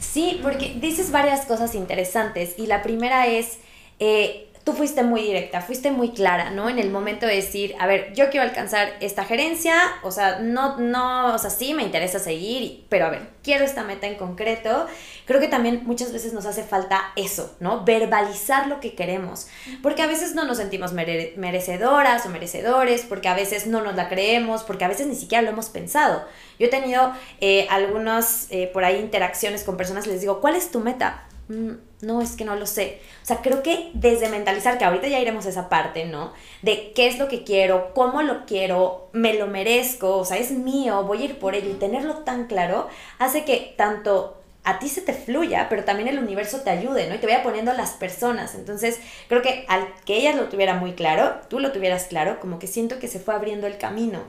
Sí, porque dices varias cosas interesantes y la primera es, eh, tú fuiste muy directa, fuiste muy clara, ¿no? En el momento de decir, a ver, yo quiero alcanzar esta gerencia, o sea, no, no, o sea, sí me interesa seguir, pero a ver, quiero esta meta en concreto. Creo que también muchas veces nos hace falta eso, ¿no? Verbalizar lo que queremos, porque a veces no nos sentimos merecedoras o merecedores, porque a veces no nos la creemos, porque a veces ni siquiera lo hemos pensado. Yo he tenido eh, algunas eh, por ahí interacciones con personas, les digo, ¿cuál es tu meta? Mm, no, es que no lo sé. O sea, creo que desde mentalizar, que ahorita ya iremos a esa parte, ¿no? De qué es lo que quiero, cómo lo quiero, me lo merezco, o sea, es mío, voy a ir por ello y tenerlo tan claro hace que tanto a ti se te fluya, pero también el universo te ayude, ¿no? Y te vaya poniendo las personas. Entonces, creo que al que ella lo tuviera muy claro, tú lo tuvieras claro, como que siento que se fue abriendo el camino.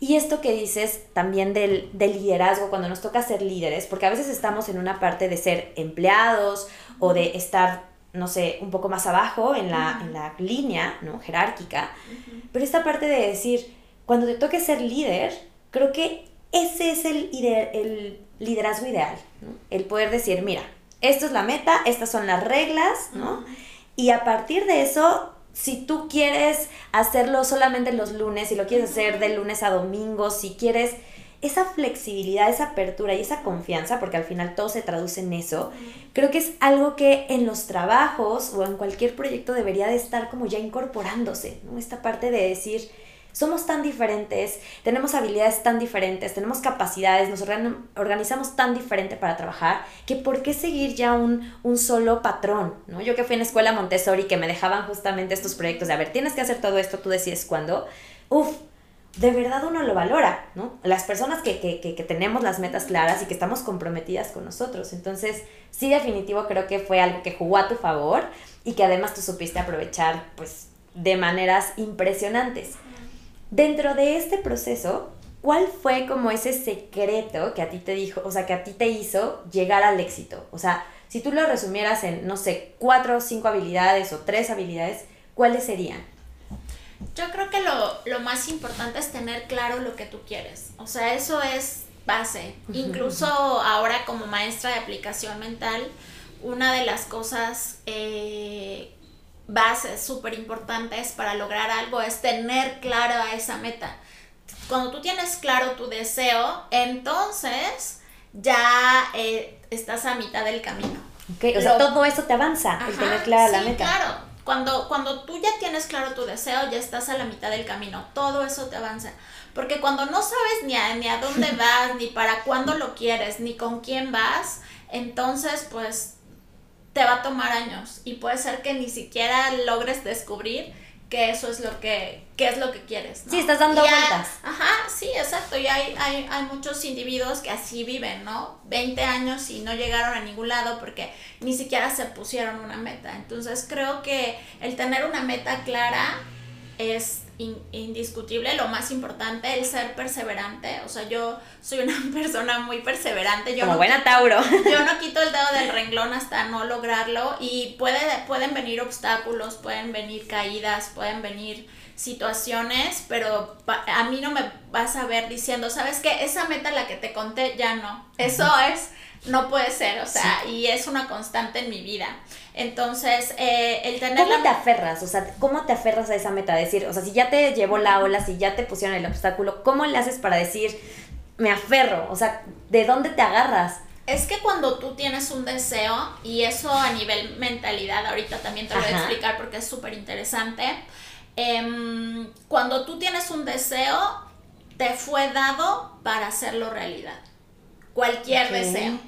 Y esto que dices también del, liderazgo, cuando nos toca ser líderes, porque a veces estamos en una parte de ser empleados o de estar, no sé, un poco más abajo en la, en la línea ¿no? jerárquica, pero esta parte de decir, cuando te toque ser líder, creo que ese es el, el liderazgo ideal, el poder decir, mira, esto es la meta, estas son las reglas, ¿no? Y a partir de eso si tú quieres hacerlo solamente los lunes, si lo quieres hacer de lunes a domingo, si quieres esa flexibilidad, esa apertura y esa confianza, porque al final todo se traduce en eso, creo que es algo que en los trabajos o en cualquier proyecto debería de estar como ya incorporándose, ¿no? Esta parte de decir, somos tan diferentes, tenemos habilidades tan diferentes, tenemos capacidades, nos organizamos tan diferente para trabajar, que por qué seguir ya un, solo patrón, ¿no? Yo que fui en escuela Montessori que me dejaban justamente estos proyectos de, a ver, tienes que hacer todo esto, tú decides cuándo, uff, de verdad uno lo valora, ¿no? Las personas que, que, que, que, tenemos las metas claras y que estamos comprometidas con nosotros. Entonces, sí, definitivo, creo que fue algo que jugó a tu favor y que además tú supiste aprovechar, pues, de maneras impresionantes. Dentro de este proceso, ¿cuál fue como ese secreto que a ti te dijo, o sea, que a ti te hizo llegar al éxito? O sea, si tú lo resumieras en, no sé, cuatro o cinco habilidades o tres habilidades, ¿cuáles serían? Yo creo que lo, más importante es tener claro lo que tú quieres. O sea, eso es base. Incluso ahora como maestra de aplicación mental, una de las cosas eh, bases súper importantes para lograr algo es tener clara esa meta. Cuando tú tienes claro tu deseo, entonces ya eh, estás a mitad del camino. o sea, todo eso te avanza, el tener clara la meta. Claro, cuando, cuando tú ya tienes claro tu deseo, ya estás a la mitad del camino. Todo eso te avanza. Porque cuando no sabes ni a, ni a dónde vas, ni para cuándo lo quieres, ni con quién vas, entonces pues te va a tomar años y puede ser que ni siquiera logres descubrir que eso es lo que, es lo que quieres. Sí, estás dando vueltas. Ajá, sí, exacto. Y hay, hay, hay muchos individuos que así viven, ¿no? 20 años y no llegaron a ningún lado porque ni siquiera se pusieron una meta. Entonces creo que el tener una meta clara es indiscutible, lo más importante, el ser perseverante. O sea, yo soy una persona muy perseverante. Yo Como no buena Tauro. Yo no quito el dedo del renglón hasta no lograrlo y puede, pueden venir obstáculos, pueden venir caídas, pueden venir situaciones, pero a mí no me vas a ver diciendo, ¿sabes qué? Esa meta la que te conté ya no. Eso es no puede ser, o sea, y es una constante en mi vida. Entonces, eh, el tener... ¿Cómo te aferras? O sea, ¿cómo te aferras a esa meta? Decir, o sea, si ya te llevó la ola, si ya te pusieron el obstáculo, ¿cómo le haces para decir, me aferro? O sea, ¿de dónde te agarras? Es que cuando tú tienes un deseo, y eso a nivel mentalidad, ahorita también te lo voy a explicar porque es súper interesante, em, cuando tú tienes un deseo, te fue dado para hacerlo realidad. Cualquier deseo.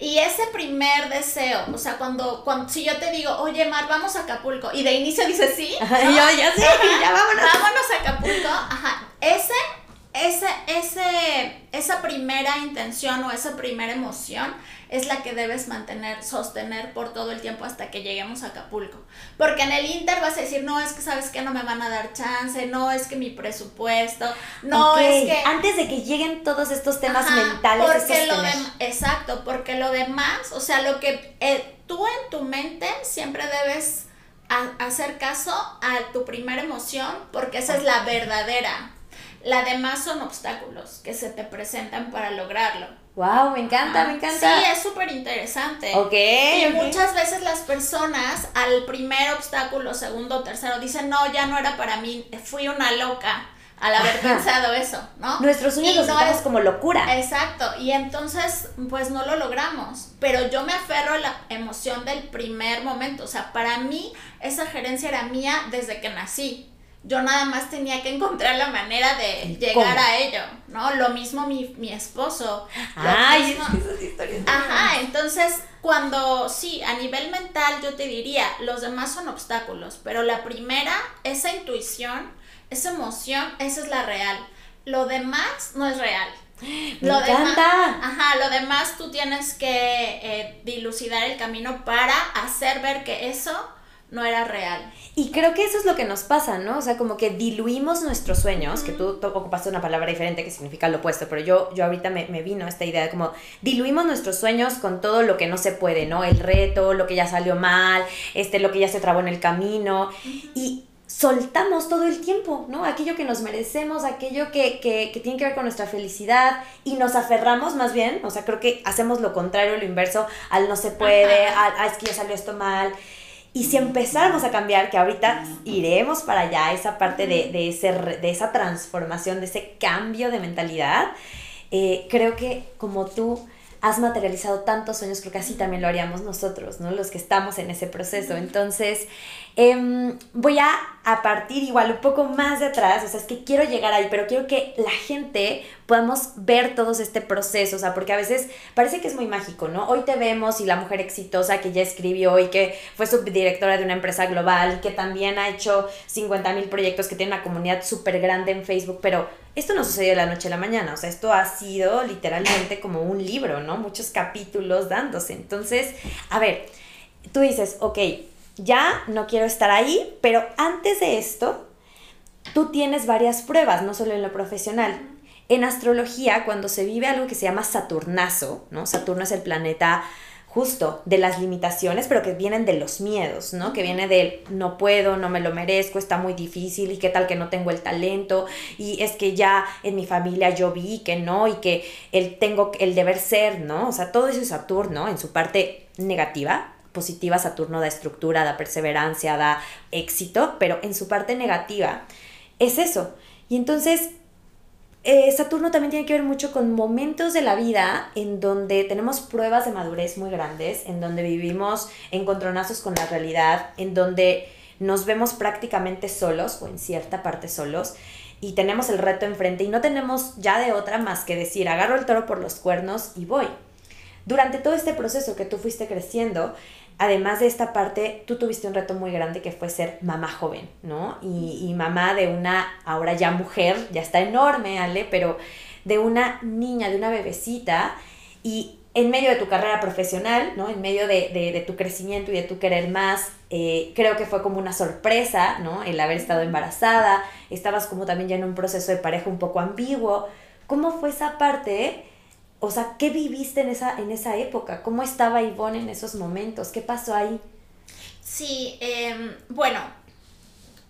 Y ese primer deseo, o sea, cuando, cuando si yo te digo, oye, Mar, vamos a Acapulco, y de inicio dices sí, yo ya sí, ya vámonos. Vámonos a Acapulco, ajá, ese, ese, ese, esa primera intención o esa primera emoción es la que debes mantener, sostener por todo el tiempo hasta que lleguemos a Acapulco. Porque en el Inter vas a decir, no, es que sabes que no me van a dar chance, no, es que mi presupuesto, no, es que... Antes de que lleguen todos estos temas mentales. Porque lo exacto, porque lo demás, o sea, lo que eh, tú en tu mente siempre debes hacer caso a tu primera emoción, porque esa es la verdadera. La demás son obstáculos que se te presentan para lograrlo. Wow, me encanta, me encanta. Sí, es súper interesante. Ok. Y muchas veces las personas al primer obstáculo, segundo, tercero, dicen, no, ya no era para mí, fui una loca al haber Ajá. pensado eso, ¿no? Nuestros sueños los no es- como locura. Exacto, y entonces pues no lo logramos, pero yo me aferro a la emoción del primer momento, o sea, para mí esa gerencia era mía desde que nací. Yo nada más tenía que encontrar la manera de llegar cómo. a ello, ¿no? Lo mismo mi, mi esposo. Ay, mismo- esas historias. Ajá, entonces cuando sí, a nivel mental yo te diría, los demás son obstáculos, pero la primera, esa intuición, esa emoción, esa es la real. Lo demás no es real. Me Lo demás, ajá, lo demás tú tienes que eh, dilucidar el camino para hacer ver que eso no era real. Y creo que eso es lo que nos pasa, ¿no? O sea, como que diluimos nuestros sueños, que tú, tú ocupaste una palabra diferente que significa lo opuesto, pero yo, yo ahorita me, me vino esta idea de como diluimos nuestros sueños con todo lo que no se puede, ¿no? El reto, lo que ya salió mal, este, lo que ya se trabó en el camino, y soltamos todo el tiempo, ¿no? Aquello que nos merecemos, aquello que, que, que tiene que ver con nuestra felicidad, y nos aferramos más bien, o sea, creo que hacemos lo contrario, lo inverso, al no se puede, al, "Ah, es que ya salió esto mal. Y si empezáramos a cambiar, que ahorita iremos para allá, esa parte de, de, ese, de esa transformación, de ese cambio de mentalidad, eh, creo que como tú has materializado tantos sueños, creo que así también lo haríamos nosotros, ¿no? Los que estamos en ese proceso. Entonces, em, voy a, a partir igual un poco más de atrás, o sea, es que quiero llegar ahí, pero quiero que la gente podamos ver todos este proceso, o sea, porque a veces parece que es muy mágico, ¿no? Hoy te vemos y la mujer exitosa que ya escribió y que fue subdirectora de una empresa global, que también ha hecho 50 mil proyectos, que tiene una comunidad súper grande en Facebook, pero esto no sucedió de la noche a la mañana, o sea, esto ha sido literalmente como un libro, ¿no? Muchos capítulos dándose. Entonces, a ver, tú dices, ok, ya no quiero estar ahí, pero antes de esto, tú tienes varias pruebas, no solo en lo profesional. En astrología, cuando se vive algo que se llama Saturnazo, ¿no? Saturno es el planeta justo de las limitaciones, pero que vienen de los miedos, ¿no? Que viene del no puedo, no me lo merezco, está muy difícil y qué tal que no tengo el talento y es que ya en mi familia yo vi que no y que el tengo el deber ser, ¿no? O sea, todo eso es Saturno en su parte negativa, positiva Saturno da estructura, da perseverancia, da éxito, pero en su parte negativa es eso. Y entonces eh, Saturno también tiene que ver mucho con momentos de la vida en donde tenemos pruebas de madurez muy grandes, en donde vivimos encontronazos con la realidad, en donde nos vemos prácticamente solos o en cierta parte solos y tenemos el reto enfrente y no tenemos ya de otra más que decir agarro el toro por los cuernos y voy. Durante todo este proceso que tú fuiste creciendo, además de esta parte, tú tuviste un reto muy grande que fue ser mamá joven, ¿no? Y, y mamá de una, ahora ya mujer, ya está enorme, Ale, pero de una niña, de una bebecita, y en medio de tu carrera profesional, ¿no? En medio de, de- de tu crecimiento y de tu querer más, eh, creo que fue como una sorpresa, ¿no? El haber estado embarazada, estabas como también ya en un proceso de pareja un poco ambiguo. ¿Cómo fue esa parte? O sea, ¿qué viviste en esa, en esa época? ¿Cómo estaba Ivonne en esos momentos? ¿Qué pasó ahí? Sí, em, bueno,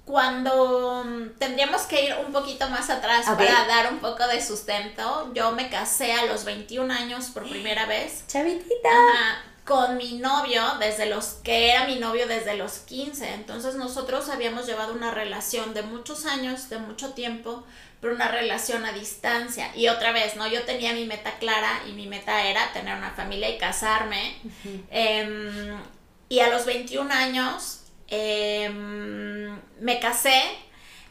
cuando mm, tendríamos que ir un poquito más atrás para dar un poco de sustento, yo me casé a los 21 años por primera vez. Chavitita. Ajá, con mi novio, desde los que era mi novio desde los 15. Entonces nosotros habíamos llevado una relación de muchos años, de mucho tiempo, pero una relación a distancia. Y otra vez, ¿no? Yo tenía mi meta clara y mi meta era tener una familia y casarme. Em, y a los 21 años em, me casé,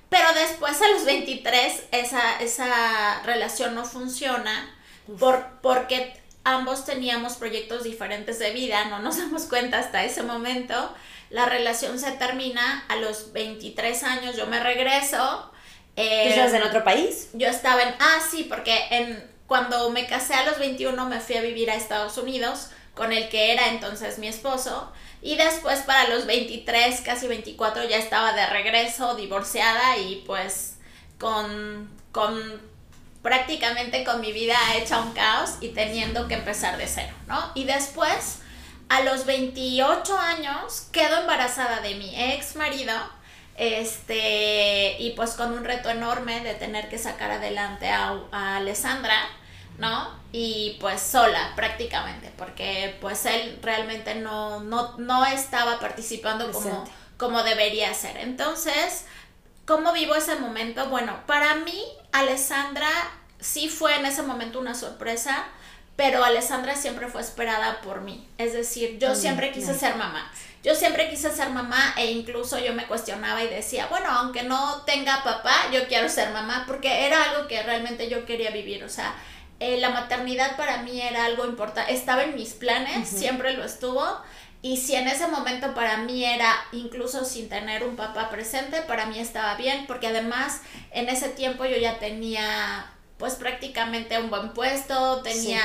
pero después a los 23 esa, esa relación no funciona por, porque ambos teníamos proyectos diferentes de vida, no nos damos cuenta hasta ese momento. La relación se termina a los 23 años, yo me regreso. ¿Tú estabas en otro país? yo estaba en, ah, sí, porque en, cuando me casé a los 21 me fui a vivir a Estados Unidos con el que era entonces mi esposo y después para los 23, casi 24 ya estaba de regreso, divorciada y pues con, con prácticamente con mi vida hecha un caos y teniendo que empezar de cero, ¿no? Y después, a los 28 años, quedo embarazada de mi ex marido este, y pues con un reto enorme de tener que sacar adelante a, a Alessandra, ¿no? Y pues sola prácticamente, porque pues él realmente no, no, no estaba participando como, como debería ser. Entonces, ¿cómo vivo ese momento? Bueno, para mí, Alessandra sí fue en ese momento una sorpresa, pero Alessandra siempre fue esperada por mí. Es decir, yo siempre quise ser mamá. Yo siempre quise ser mamá e incluso yo me cuestionaba y decía, bueno, aunque no tenga papá, yo quiero ser mamá porque era algo que realmente yo quería vivir. O sea, eh, la maternidad para mí era algo importante, estaba en mis planes, siempre lo estuvo. Y si en ese momento para mí era, incluso sin tener un papá presente, para mí estaba bien, porque además en ese tiempo yo ya tenía pues prácticamente un buen puesto, tenía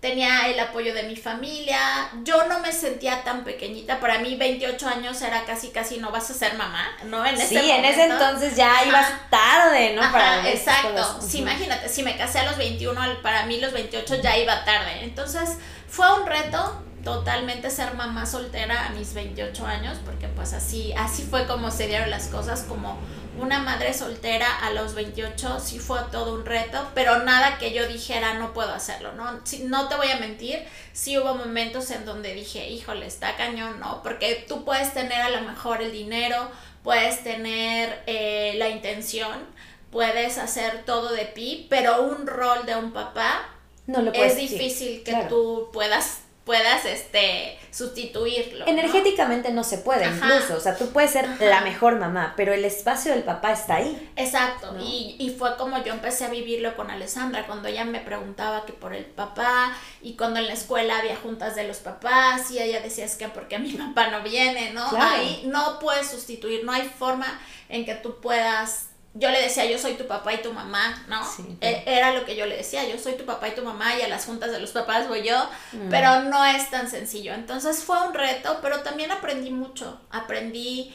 tenía el apoyo de mi familia, yo no me sentía tan pequeñita, para mí 28 años era casi casi no vas a ser mamá, ¿no? En ese sí, en ese entonces ya ibas tarde, ¿no? para exacto, sí, imagínate, si me casé a los 21, para mí los 28 ya iba tarde, entonces fue un reto totalmente ser mamá soltera a mis 28 años, porque pues así, así fue como se dieron las cosas, como una madre soltera a los 28 sí fue todo un reto, pero nada que yo dijera no puedo hacerlo, ¿no? no te voy a mentir, sí hubo momentos en donde dije, híjole, está cañón, ¿no? Porque tú puedes tener a lo mejor el dinero, puedes tener eh, la intención, puedes hacer todo de ti, pero un rol de un papá no lo es difícil que tú puedas puedas este sustituirlo. Energéticamente no, se puede incluso, o sea, tú puedes ser la mejor mamá, pero el espacio del papá está ahí. Exacto, y, y fue como yo empecé a vivirlo con Alessandra, cuando ella me preguntaba que por el papá, y cuando en la escuela había juntas de los papás, y ella decía, es que porque mi papá no viene, ¿no? Ahí no puedes sustituir, no hay forma en que tú puedas yo le decía, yo soy tu papá y tu mamá, ¿no? E, era lo que yo le decía, yo soy tu papá y tu mamá y a las juntas de los papás voy yo, mm. pero no es tan sencillo. Entonces fue un reto, pero también aprendí mucho. Aprendí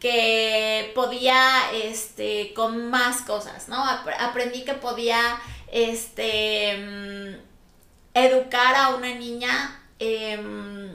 que podía, este, con más cosas, ¿no? Aprendí que podía, este, mm, educar a una niña em,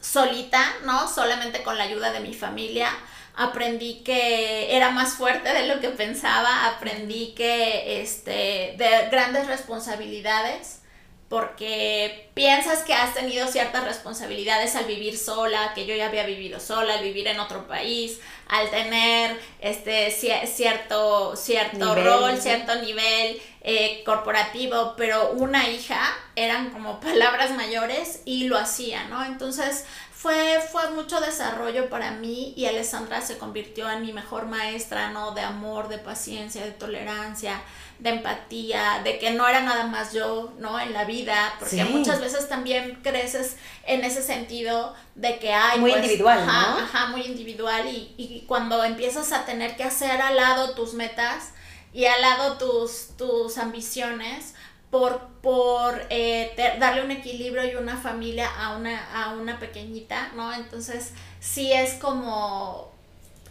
solita, ¿no? Solamente con la ayuda de mi familia aprendí que era más fuerte de lo que pensaba, aprendí que este, de grandes responsabilidades, porque piensas que has tenido ciertas responsabilidades al vivir sola, que yo ya había vivido sola, al vivir en otro país, al tener este cierto, cierto rol, cierto nivel eh, corporativo, pero una hija eran como palabras mayores y lo hacía, ¿no? Entonces fue, fue mucho desarrollo para mí y Alessandra se convirtió en mi mejor maestra, ¿no? De amor, de paciencia, de tolerancia, de empatía, de que no era nada más yo, ¿no? En la vida, porque muchas veces también creces en ese sentido de que hay... Muy pues, individual, ¿no? Ajá, muy individual y, y cuando empiezas a tener que hacer al lado tus metas y al lado tus, tus ambiciones, por, por eh, darle un equilibrio y una familia a una, a una pequeñita, ¿no? Entonces sí es como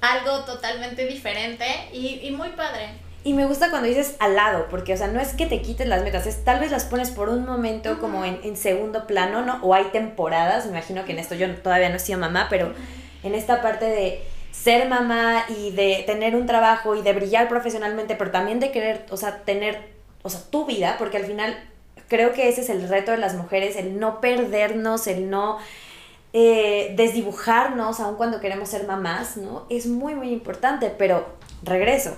algo totalmente diferente y, y muy padre. Y me gusta cuando dices al lado, porque, o sea, no es que te quites las metas, es tal vez las pones por un momento como en, en, segundo plano, ¿no? O hay temporadas, me imagino que en esto yo todavía no he sido mamá, pero en esta parte de ser mamá y de tener un trabajo y de brillar profesionalmente, pero también de querer, o sea, tener o sea, tu vida, porque al final creo que ese es el reto de las mujeres, el no perdernos, el no eh, desdibujarnos, aun cuando queremos ser mamás, ¿no? Es muy, muy importante, pero regreso.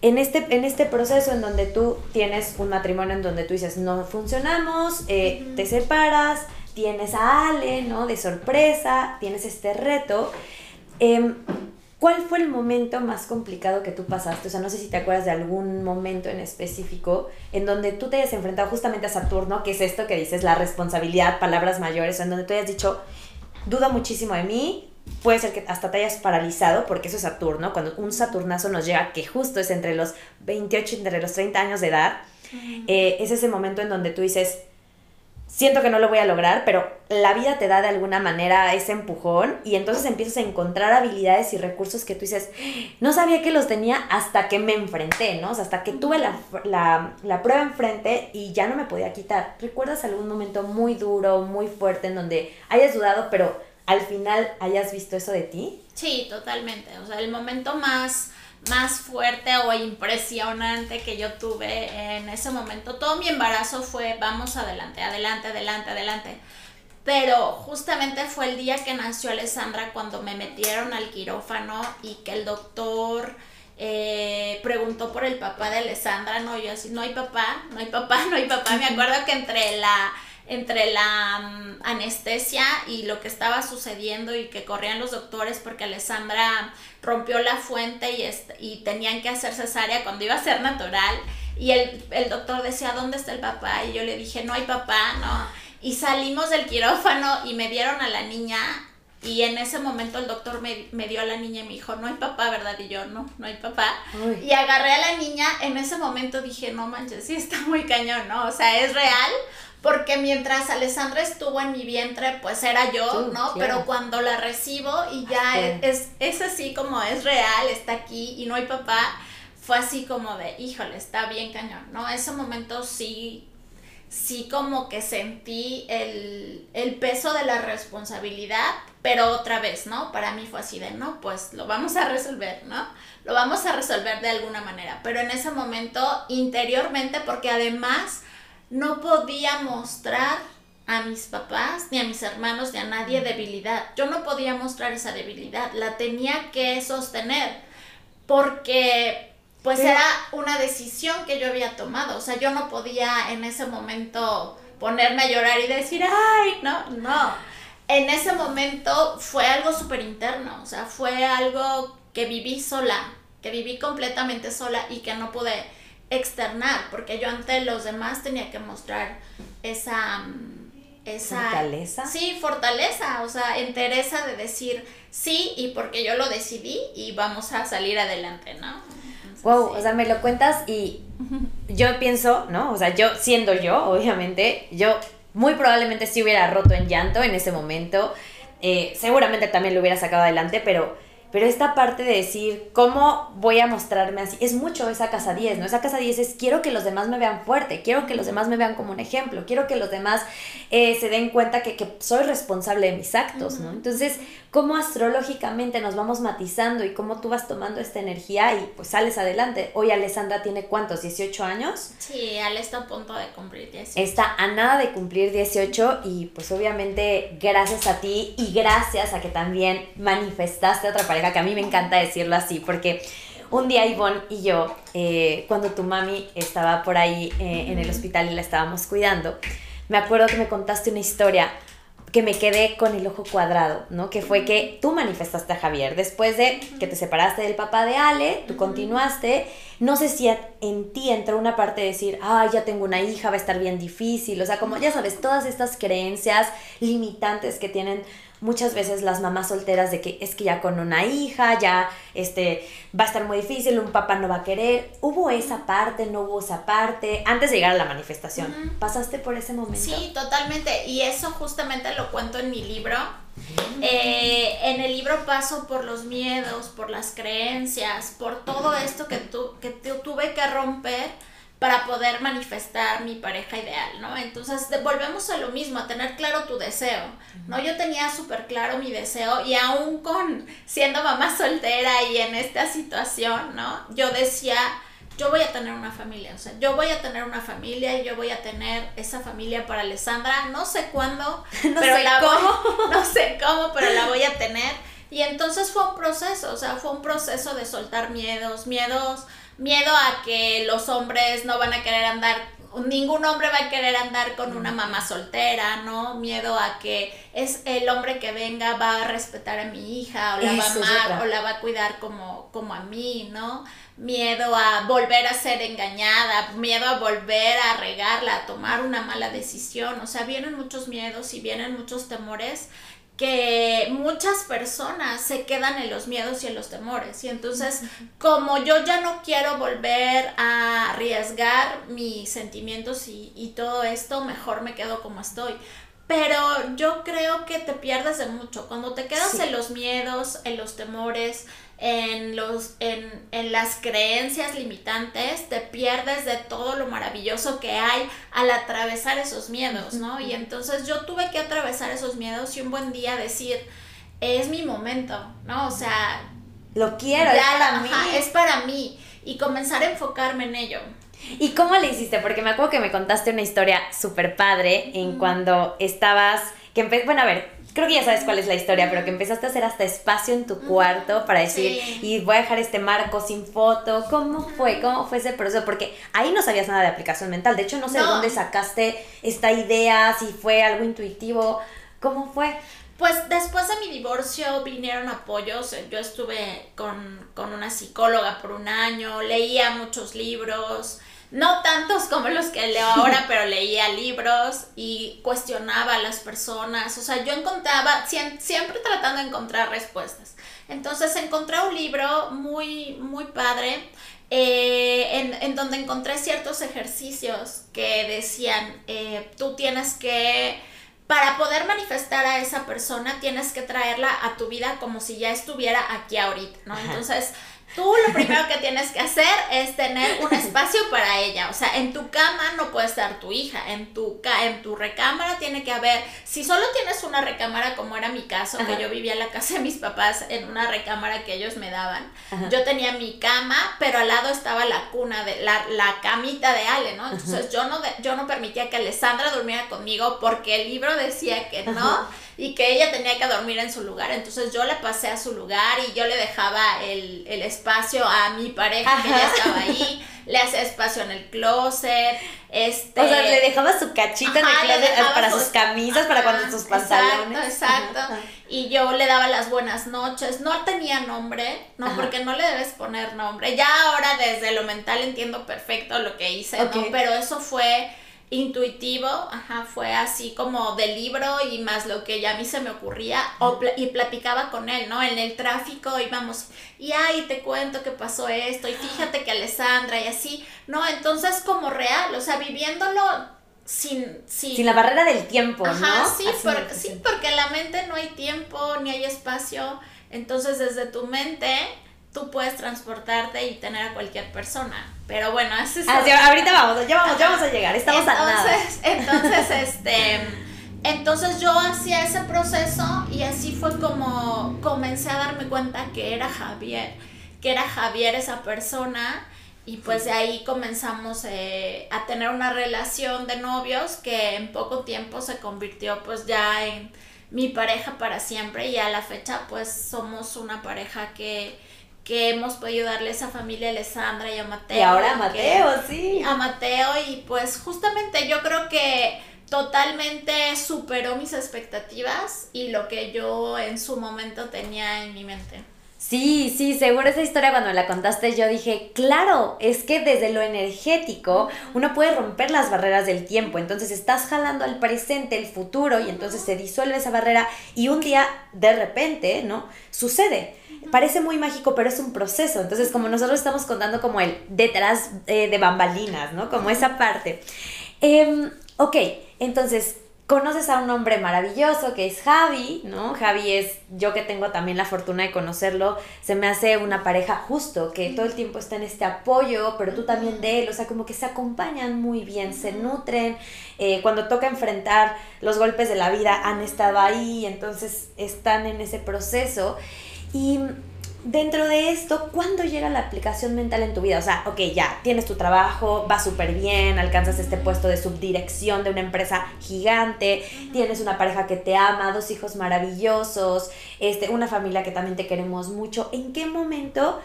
En este, en este proceso en donde tú tienes un matrimonio en donde tú dices, no funcionamos, eh, te separas, tienes a Ale, ¿no? De sorpresa, tienes este reto. Em, ¿Cuál fue el momento más complicado que tú pasaste? O sea, no sé si te acuerdas de algún momento en específico en donde tú te hayas enfrentado justamente a Saturno, que es esto que dices, la responsabilidad, palabras mayores, en donde tú hayas dicho, duda muchísimo de mí, puede ser que hasta te hayas paralizado, porque eso es Saturno, cuando un Saturnazo nos llega, que justo es entre los 28 y entre los 30 años de edad, eh, es ese momento en donde tú dices, siento que no lo voy a lograr, pero la vida te da de alguna manera ese empujón y entonces empiezas a encontrar habilidades y recursos que tú dices, no sabía que los tenía hasta que me enfrenté, ¿no? O sea, hasta que tuve la, la, la prueba enfrente y ya no me podía quitar. ¿Recuerdas algún momento muy duro, muy fuerte en donde hayas dudado, pero al final hayas visto eso de ti? Sí, totalmente. O sea, el momento más más fuerte o impresionante que yo tuve en ese momento. Todo mi embarazo fue vamos adelante, adelante, adelante, adelante. Pero justamente fue el día que nació Alessandra cuando me metieron al quirófano y que el doctor eh, preguntó por el papá de Alessandra, no, yo así, no hay papá, no hay papá, no hay papá. Me acuerdo que entre la entre la mm, anestesia y lo que estaba sucediendo y que corrían los doctores porque Alessandra rompió la fuente y, y tenían que hacer cesárea cuando iba a ser natural. Y el, el doctor decía, ¿dónde está el papá? Y yo le dije, no hay papá, ¿no? Y salimos del quirófano y me dieron a la niña y en ese momento el doctor me, me, dio a la niña y me dijo, no hay papá, ¿verdad? Y yo, no, no hay papá. Y agarré a la niña, en ese momento dije, no manches, sí está muy cañón, ¿no? O sea, es real, porque mientras Alessandra estuvo en mi vientre, pues era yo, ¿no? Pero cuando la recibo y ya es, es así como es real, está aquí y no hay papá, fue así como de, híjole, está bien cañón, ¿no? Ese momento sí, sí como que sentí el, el peso de la responsabilidad, pero otra vez, ¿no? Para mí fue así de, no, pues lo vamos a resolver, ¿no? Lo vamos a resolver de alguna manera, pero en ese momento interiormente, porque además no podía mostrar a mis papás, ni a mis hermanos, ni a nadie debilidad. Yo no podía mostrar esa debilidad, la tenía que sostener, porque pues era una decisión que yo había tomado, o sea, yo no podía en ese momento ponerme a llorar y decir, ay, no, no. En ese momento fue algo súper interno, o sea, fue algo que viví sola, que viví completamente sola y que no pude externar, porque yo ante los demás tenía que mostrar esa... Mm, esa fortaleza. Sí, fortaleza, o sea, entereza de decir sí y porque yo lo decidí y vamos a salir adelante, ¿no? wow, o sea, me lo cuentas y yo pienso, ¿no? O sea, yo siendo yo, obviamente, yo muy probablemente sí hubiera roto en llanto en ese momento, eh, seguramente también lo hubiera sacado adelante, pero pero esta parte de decir, ¿cómo voy a mostrarme así? Es mucho esa casa 10, ¿no? Esa casa 10 es, quiero que los demás me vean fuerte, quiero que los demás me vean como un ejemplo, quiero que los demás eh, se den cuenta que, soy responsable de mis actos, ¿no? Entonces, ¿cómo astrológicamente nos vamos matizando y cómo tú vas tomando esta energía y pues sales adelante? Hoy Alessandra tiene cuántos, 18 años? Sí, Ale está a punto de cumplir 18. Está a nada de cumplir 18 y pues obviamente gracias a ti y gracias a que también manifestaste otra pareja que a mí me encanta decirlo así, porque un día Ivonne y yo, eh, cuando tu mami estaba por ahí eh, en el hospital y la estábamos cuidando, me acuerdo que me contaste una historia que me quedé con el ojo cuadrado, ¿no? Que fue que tú manifestaste a Javier. Después de que te separaste del papá de Ale, tú continuaste. No sé si en ti entró una parte de decir, ay, ya tengo una hija, va a estar bien difícil. O sea, como ya sabes, todas estas creencias limitantes que tienen muchas veces las mamás solteras de que es que ya con una hija, ya este, va a estar muy difícil, un papá no va a querer. ¿Hubo esa parte, no hubo esa parte? Antes de llegar a la manifestación, ¿pasaste por ese momento? Sí, totalmente. Y eso justamente lo cuento en mi libro. Eh, en el libro paso por los miedos, por las creencias, por todo esto que, tu, que tuve que romper para poder manifestar mi pareja ideal, ¿no? Entonces volvemos a lo mismo, a tener claro tu deseo, ¿no? Yo tenía súper claro mi deseo y aún con siendo mamá soltera y en esta situación, ¿no? Yo decía, yo voy a tener una familia, o sea, yo voy a tener una familia y yo voy a tener esa familia para Alessandra, no sé cuándo, no pero sé la cómo. no sé cómo, pero la voy a tener. Y entonces fue un proceso, o sea, fue un proceso de soltar miedos, miedos miedo a que los hombres no van a querer andar, ningún hombre va a querer andar con una mamá soltera, ¿no? Miedo a que es el hombre que venga va a respetar a mi hija o la va a amar o la va a cuidar como, como a mí, ¿no? Miedo a volver a ser engañada, miedo a volver a regarla, a tomar una mala decisión, o sea, vienen muchos miedos y vienen muchos temores que muchas personas se quedan en los miedos y en los temores. Y entonces, como yo ya no quiero volver a arriesgar mis sentimientos y, todo esto, mejor me quedo como estoy. pero yo creo que te pierdes de mucho. Cuando te quedas en los miedos, en los temores, en, los, en, en, las creencias limitantes, te pierdes de todo lo maravilloso que hay al atravesar esos miedos, ¿no? Y entonces yo tuve que atravesar esos miedos y un buen día decir, es mi momento, ¿no? O sea... Lo quiero, es para mí. Es para mí. Y comenzar a enfocarme en ello. ¿Y cómo le hiciste? Porque me acuerdo que me contaste una historia súper padre en cuando estabas, que bueno, a ver, creo que ya sabes cuál es la historia, pero que empezaste a hacer hasta espacio en tu cuarto para decir, y voy a dejar este marco sin foto. ¿Cómo fue? ¿Cómo fue ese proceso? Porque ahí no sabías nada de aplicación mental. De hecho, no sé de dónde sacaste esta idea, si fue algo intuitivo. ¿Cómo fue? Pues después de mi divorcio vinieron apoyos. Yo estuve con, con una psicóloga por un año, leía muchos libros no tantos como los que leo ahora, pero leía libros y cuestionaba a las personas. O sea, yo encontraba, siempre tratando de encontrar respuestas. Entonces encontré un libro muy, muy padre. Eh, en, donde encontré ciertos ejercicios que decían, eh, tú tienes que, para poder manifestar a esa persona, tienes que traerla a tu vida como si ya estuviera aquí ahorita, ¿no? Entonces, Tú lo primero que tienes que hacer es tener un espacio para ella. O sea, en tu cama no puede estar tu hija. En tu, en tu recámara tiene que haber. Si solo tienes una recámara, como era mi caso, que yo vivía en la casa de mis papás en una recámara que ellos me daban, yo tenía mi cama, pero al lado estaba la cuna, de la, la camita de Ale, ¿no? Entonces yo no, yo no permitía que Alessandra durmiera conmigo porque el libro decía que no y que ella tenía que dormir en su lugar. Entonces yo le pasé a su lugar y yo le dejaba el, espacio a mi pareja que ya estaba ahí, le hacía espacio en el closet. Este, o sea, le dejaba su cachito en el closet para sus camisas, para cuando sus pantalones. Exacto, exacto. Y yo le daba las buenas noches. No tenía nombre, no, porque no le debes poner nombre. Ya ahora desde lo mental entiendo perfecto lo que hice, ¿no? Pero eso fue intuitivo, ajá, fue así como del libro y más lo que ya a mí se me ocurría y platicaba con él, ¿no? En el tráfico íbamos y ay, te cuento que pasó esto y fíjate que Alessandra y así, ¿no? Entonces como real, o sea, viviéndolo sin, sin, la barrera del tiempo, ajá, Sí, porque, sí, porque en la mente no hay tiempo ni hay espacio, entonces desde tu mente tú puedes transportarte y tener a cualquier persona. Pero bueno, eso es... Ah, ahorita vamos, ya vamos, ya vamos a llegar, estamos entonces, a nada. Entonces, este... Entonces yo hacía ese proceso y así fue como comencé a darme cuenta que era Javier, que era Javier esa persona y pues de ahí comenzamos eh, a tener una relación de novios que en poco tiempo se convirtió pues ya en mi pareja para siempre y a la fecha pues somos una pareja que que hemos podido darle esa familia a Alessandra y a Mateo. Y ahora a Mateo, sí. A Mateo y pues justamente yo creo que totalmente superó mis expectativas y lo que yo en su momento tenía en mi mente. Sí, sí, seguro esa historia cuando me la contaste yo dije, claro, es que desde lo energético uno puede romper las barreras del tiempo, entonces estás jalando al presente, el futuro y entonces se disuelve esa barrera y un día de repente, ¿no? Sucede parece muy mágico, pero es un proceso. Entonces, como nosotros estamos contando como el detrás eh, de bambalinas, ¿no? Como esa parte. Em, ok, entonces, conoces a un hombre maravilloso que es Javi, ¿no? Javi es, yo que tengo también la fortuna de conocerlo, se me hace una pareja justo, que todo el tiempo está en este apoyo, pero tú también de él, o sea, como que se acompañan muy bien, se nutren, eh, cuando toca enfrentar los golpes de la vida han estado ahí, entonces están en ese proceso. Y dentro de esto, ¿cuándo llega la aplicación mental en tu vida? O sea, ok, ya, tienes tu trabajo, va súper bien, alcanzas este puesto de subdirección de una empresa gigante, tienes una pareja que te ama, dos hijos maravillosos, este, una familia que también te queremos mucho. ¿En qué momento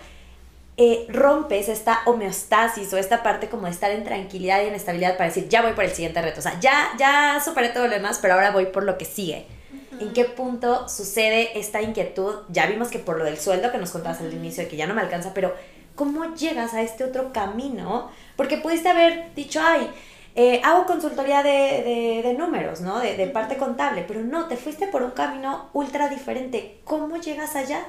eh, rompes esta homeostasis o esta parte como de estar en tranquilidad y en estabilidad para decir, ya voy por el siguiente reto? O sea, ya, ya superé todo lo demás, pero ahora voy por lo que sigue. ¿En qué punto sucede esta inquietud? Ya vimos que por lo del sueldo que nos contabas al inicio de que ya no me alcanza, pero ¿cómo llegas a este otro camino? Porque pudiste haber dicho, ay, eh, hago consultoría de, números, ¿no? De, de, parte contable, pero no, te fuiste por un camino ultra diferente. ¿Cómo llegas allá?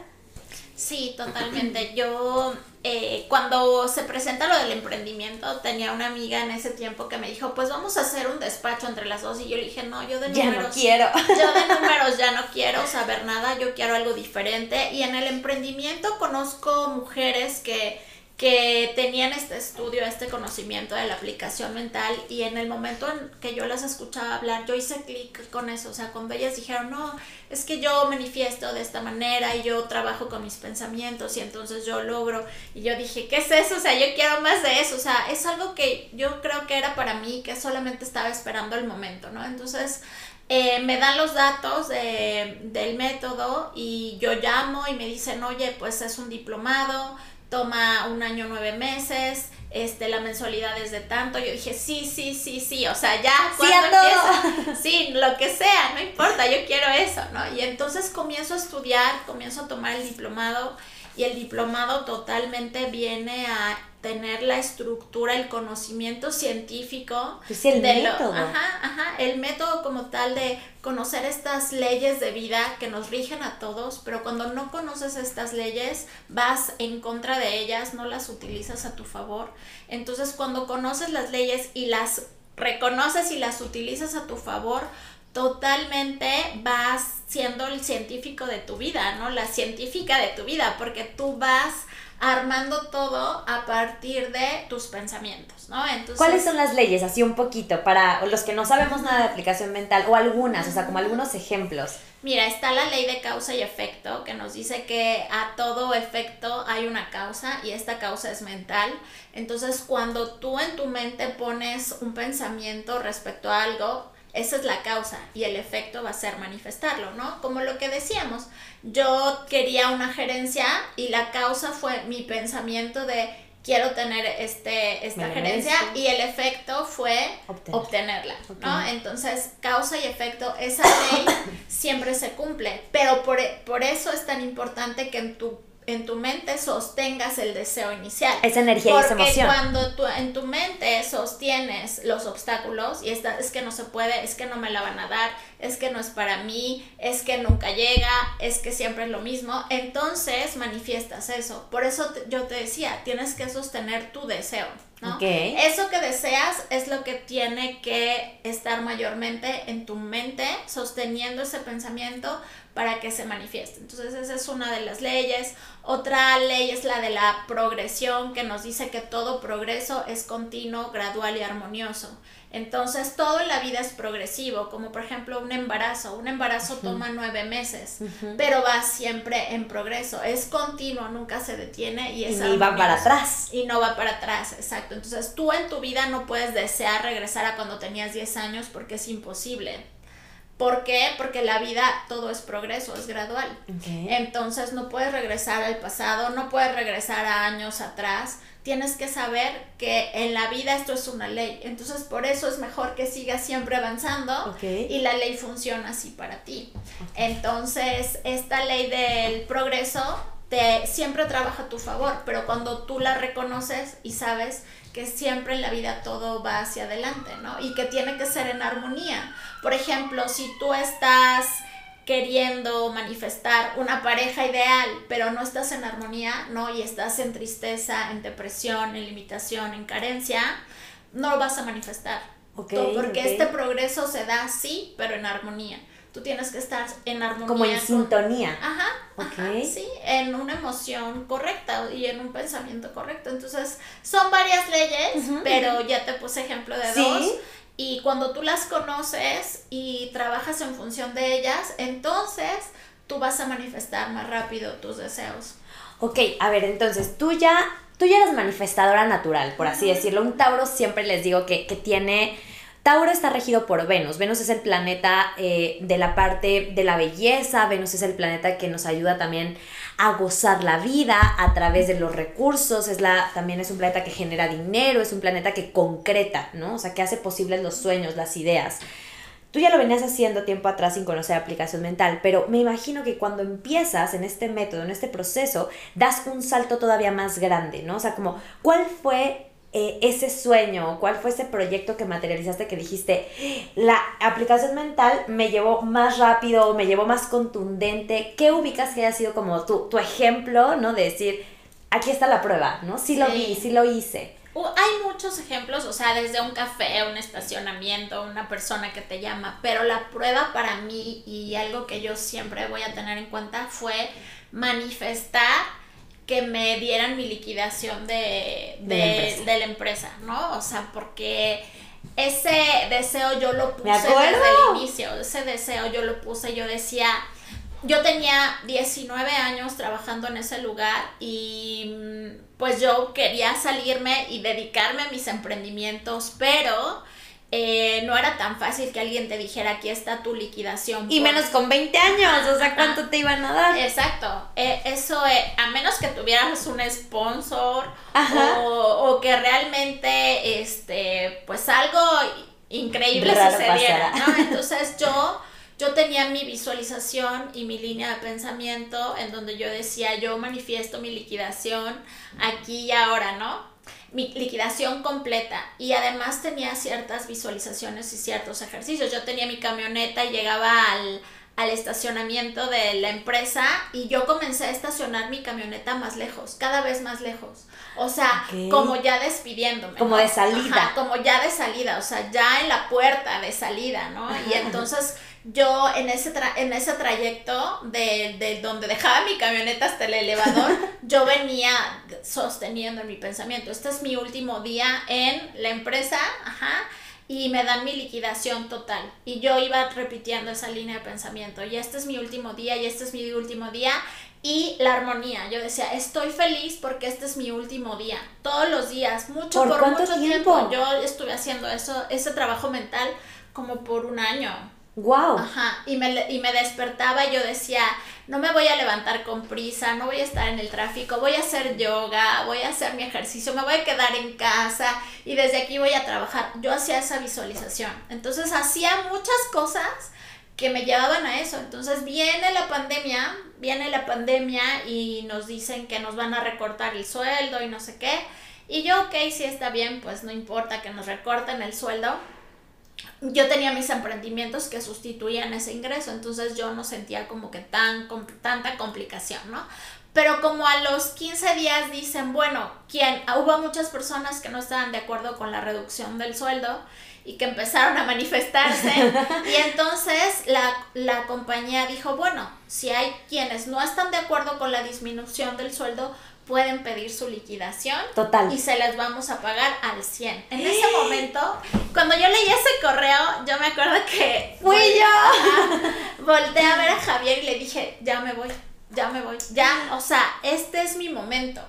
Sí, totalmente. Yo eh, cuando se presenta lo del emprendimiento, tenía una amiga en ese tiempo que me dijo, pues vamos a hacer un despacho entre las dos. Y yo le dije, no, yo de números. Ya no quiero. Yo de números ya no quiero saber nada, yo quiero algo diferente. Y en el emprendimiento conozco mujeres que que tenían este estudio, este conocimiento de la aplicación mental y en el momento en que yo las escuchaba hablar, yo hice clic con eso, o sea, cuando ellas dijeron, no, es que yo manifiesto de esta manera y yo trabajo con mis pensamientos y entonces yo logro, y yo dije, ¿qué es eso? O sea, yo quiero más de eso, o sea, es algo que yo creo que era para mí, que solamente estaba esperando el momento, ¿no? Entonces, eh, me dan los datos del método y yo llamo y me dicen, oye, pues es un diplomado, toma un año nueve meses, este, la mensualidad es de tanto. Yo dije, sí, sí, sí, sí, o sea, ya, cuando sí, lo que sea, no importa, yo quiero eso, ¿no? Y entonces comienzo a estudiar, comienzo a tomar el diplomado y el diplomado totalmente viene a tener la estructura, el conocimiento científico pues el de método. ajá, ajá, el método como tal de conocer estas leyes de vida que nos rigen a todos, pero cuando no conoces estas leyes, vas en contra de ellas, no las utilizas a tu favor. Entonces, cuando conoces las leyes y las reconoces y las utilizas a tu favor, totalmente vas siendo el científico de tu vida, ¿no? La científica de tu vida, porque tú vas armando todo a partir de tus pensamientos, ¿no? Entonces, ¿Cuáles son las leyes? Así un poquito, para los que no sabemos nada de aplicación mental, o algunas, o sea, como algunos ejemplos. Mira, está la ley de causa y efecto, que nos dice que a todo efecto hay una causa y esta causa es mental. Entonces, cuando tú en tu mente pones un pensamiento respecto a algo, esa es la causa y el efecto va a ser manifestarlo, ¿no? Como lo que decíamos, yo quería una gerencia y la causa fue mi pensamiento de quiero tener este, esta gerencia y el efecto fue obtenerla, ¿no? Entonces, causa y efecto, esa ley siempre se cumple, pero por, por eso es tan importante que en tu en tu mente sostengas el deseo inicial. Esa energía y esa emoción. Porque cuando tú en tu mente sostienes los obstáculos y está, es que no se puede, es que no me la van a dar, es que no es para mí, es que nunca llega, es que siempre es lo mismo, entonces manifiestas eso. Por eso yo te decía, tienes que sostener tu deseo. ¿No? Eso que deseas es lo que tiene que estar mayormente en tu mente, sosteniendo ese pensamiento para que se manifieste. Entonces esa es una de las leyes. Otra ley es la de la progresión que nos dice que todo progreso es continuo, gradual y armonioso. Entonces todo en la vida es progresivo, como por ejemplo un embarazo. Un embarazo toma nueve meses, pero va siempre en progreso. Es continuo, nunca se detiene y es... Y va para atrás. Y no va para atrás, exacto. Entonces tú en tu vida no puedes desear regresar a cuando tenías 10 años porque es imposible ¿Por qué? Porque la vida todo es progreso, es gradual. Entonces no puedes regresar al pasado, no puedes regresar a años atrás. Tienes que saber que en la vida esto es una ley. Entonces por eso es mejor que sigas siempre avanzando y la ley funciona así para ti. Entonces esta ley del progreso te siempre trabaja a tu favor, pero cuando tú la reconoces y sabes que siempre en la vida todo va hacia adelante, ¿no? Y que tiene que ser en armonía. Por ejemplo, si tú estás queriendo manifestar una pareja ideal, pero no estás en armonía, ¿no? Y estás en tristeza, en depresión, en limitación, en carencia, no lo vas a manifestar. porque este progreso se da sí, pero en armonía tú tienes que estar en armonía. Como en sintonía. Ajá, okay. sí, en una emoción correcta y en un pensamiento correcto. Entonces, son varias leyes, pero ya te puse ejemplo de dos. Y cuando tú las conoces y trabajas en función de ellas, entonces tú vas a manifestar más rápido tus deseos. Ok, a ver, entonces tú ya, tú ya eres manifestadora natural, por así decirlo. Un Tauro siempre les digo que, que tiene Tauro está regido por Venus. Venus es el planeta eh, de la parte de la belleza. Venus es el planeta que nos ayuda también a gozar la vida a través de los recursos. Es la, también es un planeta que genera dinero, es un planeta que concreta, ¿no? O sea, que hace posibles los sueños, las ideas. Tú ya lo venías haciendo tiempo atrás sin conocer aplicación mental, pero me imagino que cuando empiezas en este método, en este proceso, das un salto todavía más grande, ¿no? O sea, como, ¿cuál fue eh, ese sueño? ¿Cuál fue ese proyecto que materializaste que dijiste, la aplicación mental me llevó más rápido, me llevó más contundente? ¿Qué ubicas que haya sido como tu, tu ejemplo, ¿no? De decir, aquí está la prueba, ¿no? Sí, lo vi, sí lo hice. Hay muchos ejemplos, o sea, desde un café, un estacionamiento, una persona que te llama, pero la prueba para mí y algo que yo siempre voy a tener en cuenta fue manifestar que me dieran mi liquidación de, de, la, empresa. ¿no? O sea, porque ese deseo yo lo puse desde el inicio, ese deseo yo lo puse, yo decía, yo tenía 19 años trabajando en ese lugar y mm, pues yo quería salirme y dedicarme a mis emprendimientos, pero eh, no era tan fácil que alguien te dijera aquí está tu liquidación. Y menos con 20 años, o sea, ¿cuánto te iban a dar? Exacto, eh, eso, eh, a menos que tuvieras un sponsor o, o, que realmente, este, pues algo increíble sucediera, ¿no? Entonces yo, yo tenía mi visualización y mi línea de pensamiento en donde yo decía, yo manifiesto mi liquidación aquí y ahora, ¿no? Mi liquidación completa y además tenía ciertas visualizaciones y ciertos ejercicios. Yo tenía mi camioneta y llegaba al, estacionamiento de la empresa y yo comencé a estacionar mi camioneta más lejos, cada vez más lejos. O sea, como ya despidiéndome. Como de salida. como ya de salida, o sea, ya en la puerta de salida, ¿no? Y entonces yo en ese, en ese trayecto de, de, donde dejaba mi camioneta hasta el elevador, yo venía sosteniendo en mi pensamiento, este es mi último día en la empresa, ajá, y me dan mi liquidación total. Y yo iba repitiendo esa línea de pensamiento, y este es mi último día, y este es mi último día, y la armonía. Yo decía, estoy feliz porque este es mi último día. Todos los días, mucho por, mucho tiempo? tiempo. Yo estuve haciendo eso, ese trabajo mental como por un año. Wow. Ajá, y me, y me despertaba y yo decía, no me voy a levantar con prisa, no voy a estar en el tráfico, voy a hacer yoga, voy a hacer mi ejercicio, me voy a quedar en casa y desde aquí voy a trabajar. Yo hacía esa visualización. Entonces hacía muchas cosas que me llevaban a eso. Entonces viene la pandemia, viene la pandemia y nos dicen que nos van a recortar el sueldo y no sé qué. Y yo, ok, si está bien, pues no importa que nos recorten el sueldo yo tenía mis emprendimientos que sustituían ese ingreso, entonces yo no sentía como que tan, tanta complicación, ¿no? Pero como a los 15 días dicen, bueno, quien, hubo muchas personas que no estaban de acuerdo con la reducción del sueldo y que empezaron a manifestarse. y entonces la, la compañía dijo, bueno, si hay quienes no están de acuerdo con la disminución del sueldo, pueden pedir su liquidación. Total. Y se les vamos a pagar al 100. En ese momento, cuando yo leí ese correo, yo me acuerdo que... Fui yo. volteé a ver a Javier y le dije, ya me voy, ya me voy, ya, o sea, este es mi momento.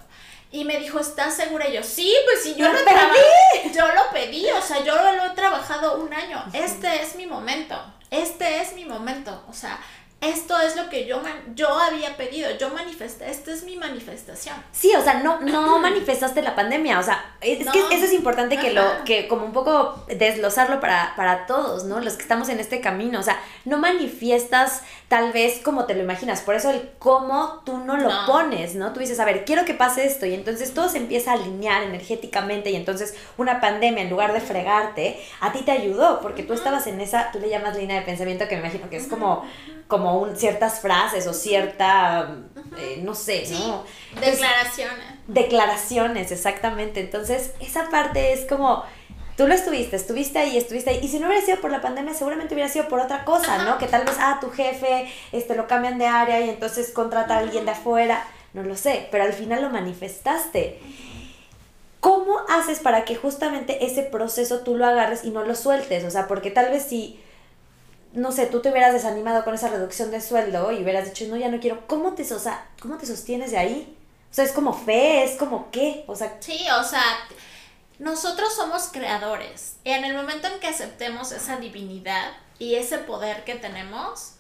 Y me dijo, ¿estás segura? Y yo, sí, pues sí, yo lo, pedí. Yo lo pedí, o sea, yo lo he trabajado un año. Este es mi momento. Este es mi momento. O sea, esto es lo que yo, yo había pedido, yo manifesté, esta es mi manifestación. Sí, o sea, no, no manifestaste la pandemia, o sea, es que eso es importante que lo, que como un poco desglosarlo para, para todos, ¿no? Los que estamos en este camino, o sea, no manifiestas tal vez como te lo imaginas, por eso el cómo tú no lo pones, ¿no? Tú dices, a ver, quiero que pase esto, y entonces todo se empieza a alinear energéticamente, y entonces una pandemia, en lugar de fregarte, a ti te ayudó, porque tú estabas en esa, tú le llamas línea de pensamiento, que me imagino que es como como un, ciertas frases o cierta, eh, no sé, ¿no? declaraciones. Declaraciones, exactamente. Entonces, esa parte es como, tú lo estuviste, estuviste ahí, estuviste ahí. Y si no hubiera sido por la pandemia, seguramente hubiera sido por otra cosa, ¿no? Que tal vez, ah, tu jefe, este, lo cambian de área y entonces contrata a alguien de afuera. No lo sé, pero al final lo manifestaste. ¿Cómo haces para que justamente ese proceso tú lo agarres y no lo sueltes? O sea, porque tal vez si no sé, tú te hubieras desanimado con esa reducción de sueldo y hubieras dicho, no, ya no quiero, ¿cómo te, o sea, ¿cómo te sostienes de ahí? O sea, es como fe, es como qué, o sea... Sí, o sea, nosotros somos creadores. Y en el momento en que aceptemos esa divinidad y ese poder que tenemos,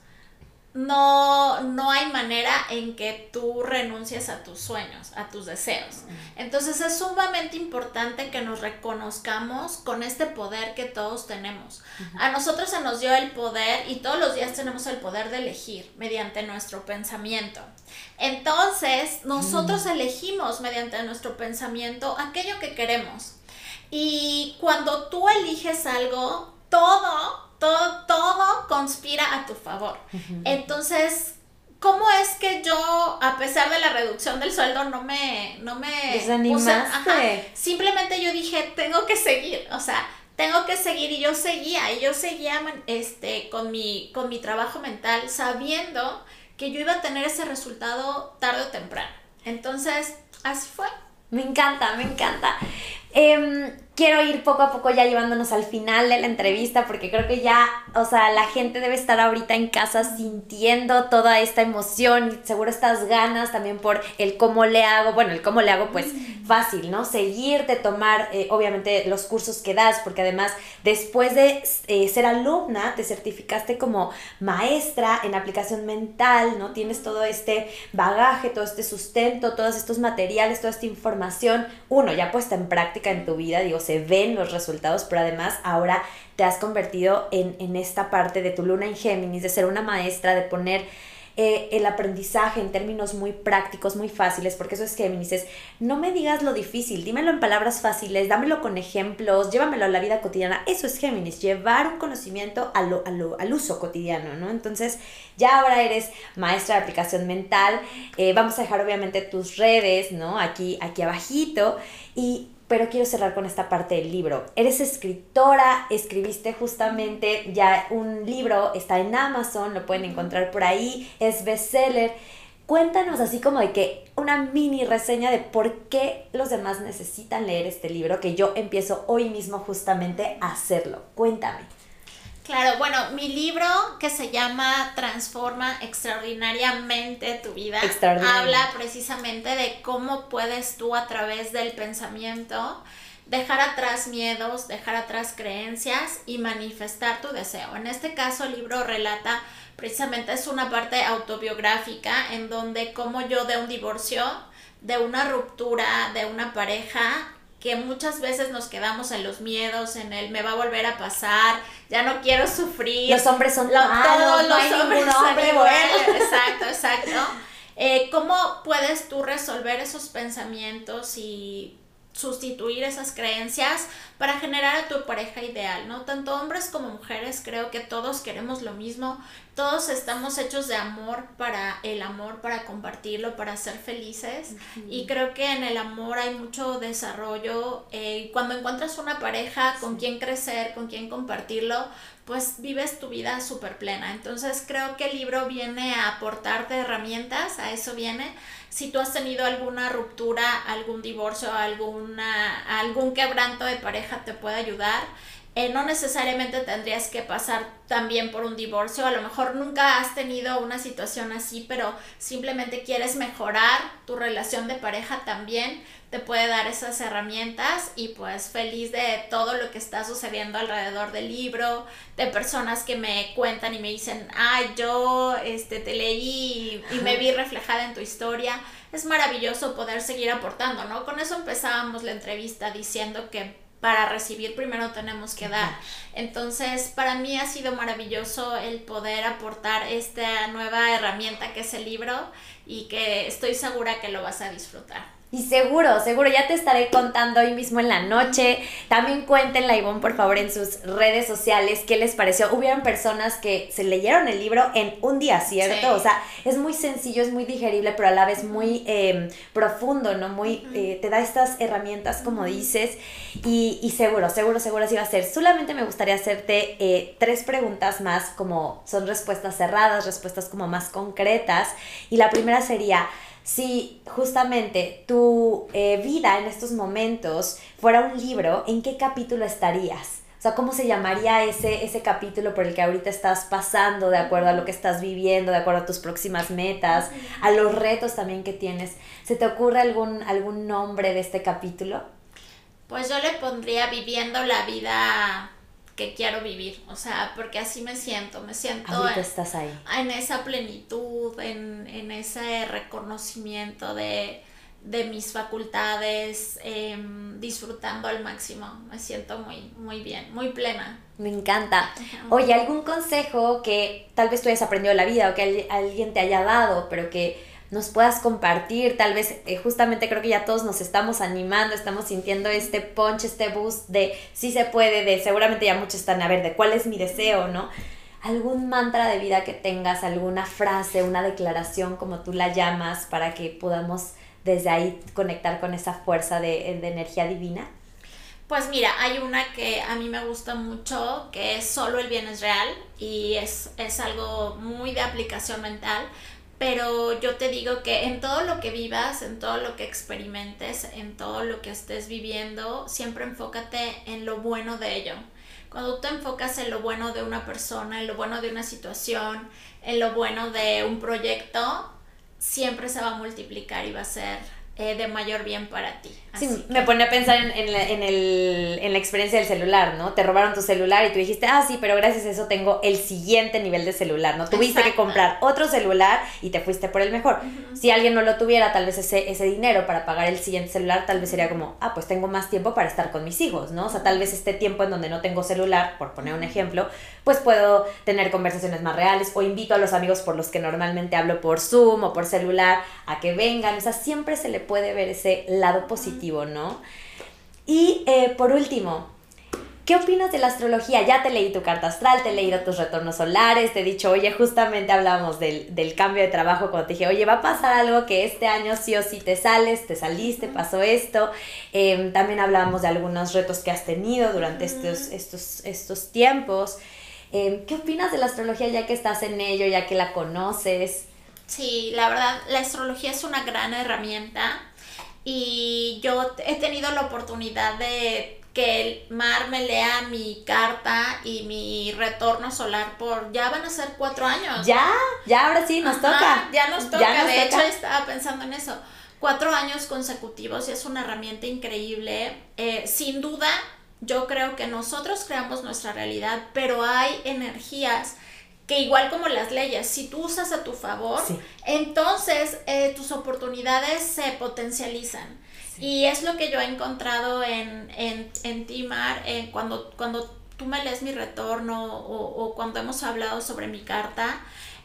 no, no hay manera en que tú renuncies a tus sueños, a tus deseos. Entonces es sumamente importante que nos reconozcamos con este poder que todos tenemos. A nosotros se nos dio el poder y todos los días tenemos el poder de elegir mediante nuestro pensamiento. Entonces nosotros elegimos mediante nuestro pensamiento aquello que queremos. Y cuando tú eliges algo, todo todo, todo conspira a tu favor. Entonces, ¿cómo es que yo, a pesar de la reducción del sueldo, no me, no me desanimaste? simplemente yo dije, tengo que seguir, o sea, tengo que seguir y yo seguía, y yo seguía este, con, mi, con mi trabajo mental sabiendo que yo iba a tener ese resultado tarde o temprano. Entonces, así fue. Me encanta, me encanta. Em, quiero ir poco a poco ya llevándonos al final de la entrevista porque creo que ya, o sea, la gente debe estar ahorita en casa sintiendo toda esta emoción seguro estas ganas también por el cómo le hago, bueno, el cómo le hago pues fácil, ¿no? Seguirte, tomar eh, obviamente los cursos que das porque además después de eh, ser alumna te certificaste como maestra en aplicación mental, ¿no? Tienes todo este bagaje, todo este sustento, todos estos materiales, toda esta información, uno ya puesta en práctica en tu vida, digo, se ven los resultados, pero además ahora te has convertido en, en esta parte de tu luna en Géminis, de ser una maestra, de poner eh, el aprendizaje en términos muy prácticos, muy fáciles, porque eso es Géminis, es no me digas lo difícil, dímelo en palabras fáciles, dámelo con ejemplos, llévamelo a la vida cotidiana, eso es Géminis, llevar un conocimiento al uso cotidiano, ¿no? Entonces, ya ahora eres maestra de aplicación mental, eh, vamos a dejar obviamente tus redes, ¿no? Aquí, aquí abajito, y pero quiero cerrar con esta parte del libro. Eres escritora, escribiste justamente ya un libro, está en Amazon, lo pueden encontrar por ahí, es bestseller. Cuéntanos así como de que una mini reseña de por qué los demás necesitan leer este libro, que yo empiezo hoy mismo justamente a hacerlo. Cuéntame. Claro, bueno, mi libro que se llama Transforma extraordinariamente tu vida habla precisamente de cómo puedes tú a través del pensamiento dejar atrás miedos, dejar atrás creencias y manifestar tu deseo. En este caso el libro relata precisamente es una parte autobiográfica en donde como yo de un divorcio, de una ruptura de una pareja, que muchas veces nos quedamos en los miedos, en el me va a volver a pasar, ya no quiero sufrir. Los hombres son todos los hombres son iguales. Exacto, exacto. Eh, ¿Cómo puedes tú resolver esos pensamientos y sustituir esas creencias para generar a tu pareja ideal, ¿no? Tanto hombres como mujeres creo que todos queremos lo mismo, todos estamos hechos de amor para el amor, para compartirlo, para ser felices. Y creo que en el amor hay mucho desarrollo, eh, cuando encuentras una pareja con quien crecer, con quien compartirlo, pues vives tu vida súper plena. Entonces creo que el libro viene a aportarte herramientas, a eso viene si tú has tenido alguna ruptura, algún divorcio, alguna, algún quebranto de pareja te puede ayudar. Eh, no necesariamente tendrías que pasar también por un divorcio, a lo mejor nunca has tenido una situación así, pero simplemente quieres mejorar tu relación de pareja también, te puede dar esas herramientas y pues feliz de todo lo que está sucediendo alrededor del libro, de personas que me cuentan y me dicen, ay, yo este, te leí y, me vi reflejada en tu historia. Es maravilloso poder seguir aportando, ¿no? Con eso empezábamos la entrevista diciendo que para recibir primero tenemos que dar. Entonces, para mí ha sido maravilloso el poder aportar esta nueva herramienta que es el libro y que estoy segura que lo vas a disfrutar. Y seguro, seguro, ya te estaré contando hoy mismo en la noche. También cuéntenle a Ivonne, por favor, en sus redes sociales qué les pareció. Hubieron personas que se leyeron el libro en un día, ¿cierto? O sea, es muy sencillo, es muy digerible, pero a la vez muy em, profundo, ¿no? Muy, eh, te da estas herramientas, como dices. Y, y, seguro, seguro, seguro así va a ser. Solamente me gustaría hacerte eh, tres preguntas más, como son respuestas cerradas, respuestas como más concretas. Y la primera sería si justamente tu eh, vida en estos momentos fuera un libro, ¿en qué capítulo estarías? O sea, ¿cómo se llamaría ese, ese capítulo por el que ahorita estás pasando de acuerdo a lo que estás viviendo, de acuerdo a tus próximas metas, a los retos también que tienes? ¿Se te ocurre algún, algún nombre de este capítulo? Pues yo le pondría viviendo la vida que quiero vivir, o sea, porque así me siento, me siento en, estás ahí. en esa plenitud, en, ese reconocimiento de, mis facultades, em, disfrutando al máximo, me siento muy, muy bien, muy plena. Me encanta. Oye, ¿algún consejo que tal vez tú hayas aprendido en la vida o que alguien te haya dado, pero que nos puedas compartir. Tal vez eh, justamente creo que ya todos nos estamos animando, estamos sintiendo este punch, este boost de sí se puede, de seguramente ya muchos están a ver de cuál es mi deseo, ¿no? algún mantra de vida que tengas, alguna frase, una declaración como tú la llamas para que podamos desde ahí conectar con esa fuerza de, energía divina? Pues mira, hay una que a mí me gusta mucho, que es solo el bien es real y es, es algo muy de aplicación mental, pero yo te digo que en todo lo que vivas, en todo lo que experimentes, en todo lo que estés viviendo, siempre enfócate en lo bueno de ello. Cuando tú te enfocas en lo bueno de una persona, en lo bueno de una situación, en lo bueno de un proyecto, siempre se va a multiplicar y va a ser eh, de mayor bien para ti. Sí, me pone a pensar en, en, la, en, el, en, la, experiencia del celular, ¿no? Te robaron tu celular y tú dijiste, ah, sí, pero gracias a eso tengo el siguiente nivel de celular, ¿no? Tuviste que comprar otro celular y te fuiste por el mejor. Si alguien no lo tuviera, tal vez ese, ese dinero para pagar el siguiente celular, tal vez sería como, ah, pues tengo más tiempo para estar con mis hijos, ¿no? O sea, tal vez este tiempo en donde no tengo celular, por poner un ejemplo, pues puedo tener conversaciones más reales o invito a los amigos por los que normalmente hablo por Zoom o por celular a que vengan. O sea, siempre se le puede ver ese lado positivo, ¿no? Y eh, por último, ¿Qué opinas de la astrología? Ya te leí tu carta astral, te he leído tus retornos solares, te he dicho, oye, justamente hablábamos del, del, cambio de trabajo cuando te dije, oye, va a pasar algo que este año sí o sí te sales, te saliste, pasó esto. Em, también hablábamos de algunos retos que has tenido durante estos, estos, estos tiempos. Em, ¿Qué opinas de la astrología ya que estás en ello, ya que la conoces? Sí, la verdad, la astrología es una gran herramienta y yo he tenido la oportunidad de que el mar me lea mi carta y mi retorno solar por ya van a ser cuatro años. Ya, ya ahora sí nos toca. Ya nos toca, de hecho estaba pensando en eso. Cuatro años consecutivos y es una herramienta increíble. Eh, sin duda, yo creo que nosotros creamos nuestra realidad, pero hay energías que igual como las leyes, si tú usas a tu favor, entonces eh, tus oportunidades se potencializan. Y es lo que yo he encontrado en, en, en ti, Mar, cuando, cuando tú me lees mi retorno o, o, cuando hemos hablado sobre mi carta,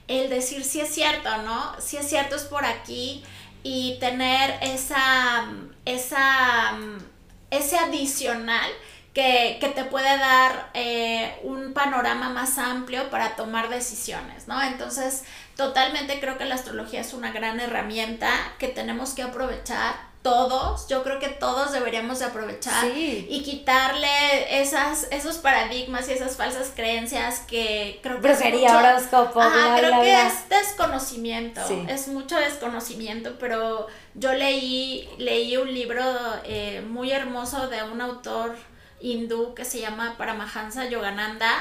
el decir si es cierto, ¿no? Si es cierto es por aquí y tener esa, esa, ese adicional que, te puede dar eh, un panorama más amplio para tomar decisiones, ¿no? Entonces, totalmente creo que la astrología es una gran herramienta que tenemos que aprovechar todos, yo creo que todos deberíamos de aprovechar y quitarle esas, esos paradigmas y esas falsas creencias que creo que Brujería, es horóscopo, creo que es desconocimiento, es mucho desconocimiento, pero yo leí, leí un libro eh, muy hermoso de un autor hindú que se llama Paramahansa Yogananda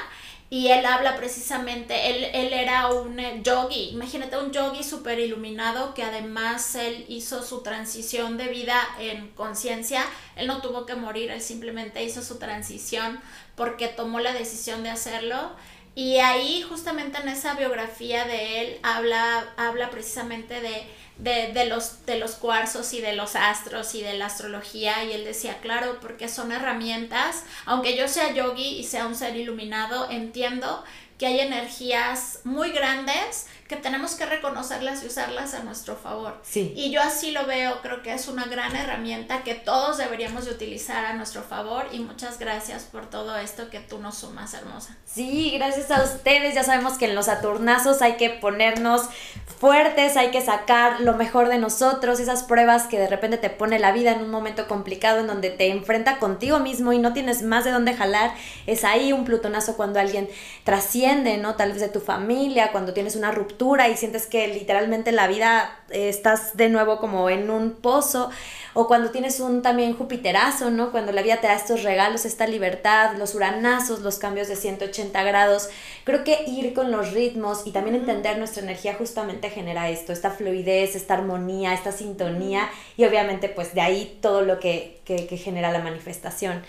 y él habla precisamente, él, él era un eh, yogi, imagínate un yogi súper iluminado que además él hizo su transición de vida en conciencia, él no tuvo que morir, él simplemente hizo su transición porque tomó la decisión de hacerlo. Y ahí justamente en esa biografía de él habla, habla precisamente de de, los, de los cuarzos y de los astros y de la astrología y él decía, claro, porque son herramientas, aunque yo sea yogi y sea un ser iluminado, entiendo que hay energías muy grandes que tenemos que reconocerlas y usarlas a nuestro favor. Sí. Y yo así lo veo, creo que es una gran herramienta que todos deberíamos de utilizar a nuestro favor y muchas gracias por todo esto que tú nos sumas, hermosa. Sí, gracias a ustedes. Ya sabemos que en los Saturnazos hay que ponernos fuertes, hay que sacar lo mejor de nosotros, esas pruebas que de repente te pone la vida en un momento complicado en donde te enfrenta contigo mismo y no tienes más de dónde jalar. Es ahí un plutonazo cuando alguien trasciende, ¿no? Tal vez de tu familia, cuando tienes una ruptura y sientes que literalmente la vida eh, estás de nuevo como en un pozo o cuando tienes un también Jupiterazo, ¿no? Cuando la vida te da estos regalos, esta libertad, los uranazos, los cambios de 180 grados. Creo que ir con los ritmos y también entender nuestra energía justamente genera esto, esta fluidez, esta armonía, esta sintonía y obviamente pues de ahí todo lo que, que, que genera la manifestación.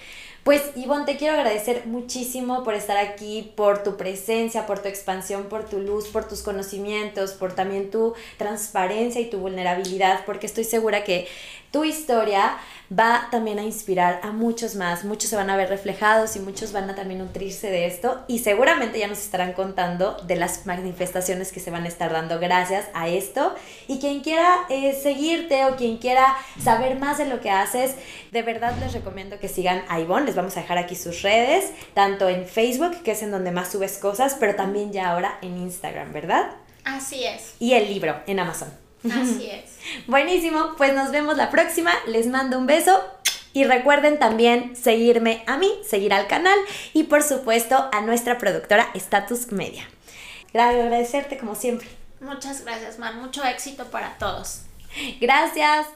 Pues Ivonne, te quiero agradecer muchísimo por estar aquí, por tu presencia, por tu expansión, por tu luz, por tus conocimientos, por también tu transparencia y tu vulnerabilidad, porque estoy segura que tu historia va también a inspirar a muchos más, muchos se van a ver reflejados y muchos van a también nutrirse de esto y seguramente ya nos estarán contando de las manifestaciones que se van a estar dando gracias a esto y quien quiera eh, seguirte o quien quiera saber más de lo que haces, de verdad les recomiendo que sigan a Ivonne, les vamos a dejar aquí sus redes, tanto en Facebook, que es en donde más subes cosas, pero también ya ahora en Instagram, ¿verdad? Así es. Y el libro en Amazon. Así es. Buenísimo, pues nos vemos la próxima. Les mando un beso. Y recuerden también seguirme a mí, seguir al canal y por supuesto a nuestra productora Status Media. Agradecerte como siempre. Muchas gracias, Man. Mucho éxito para todos. Gracias.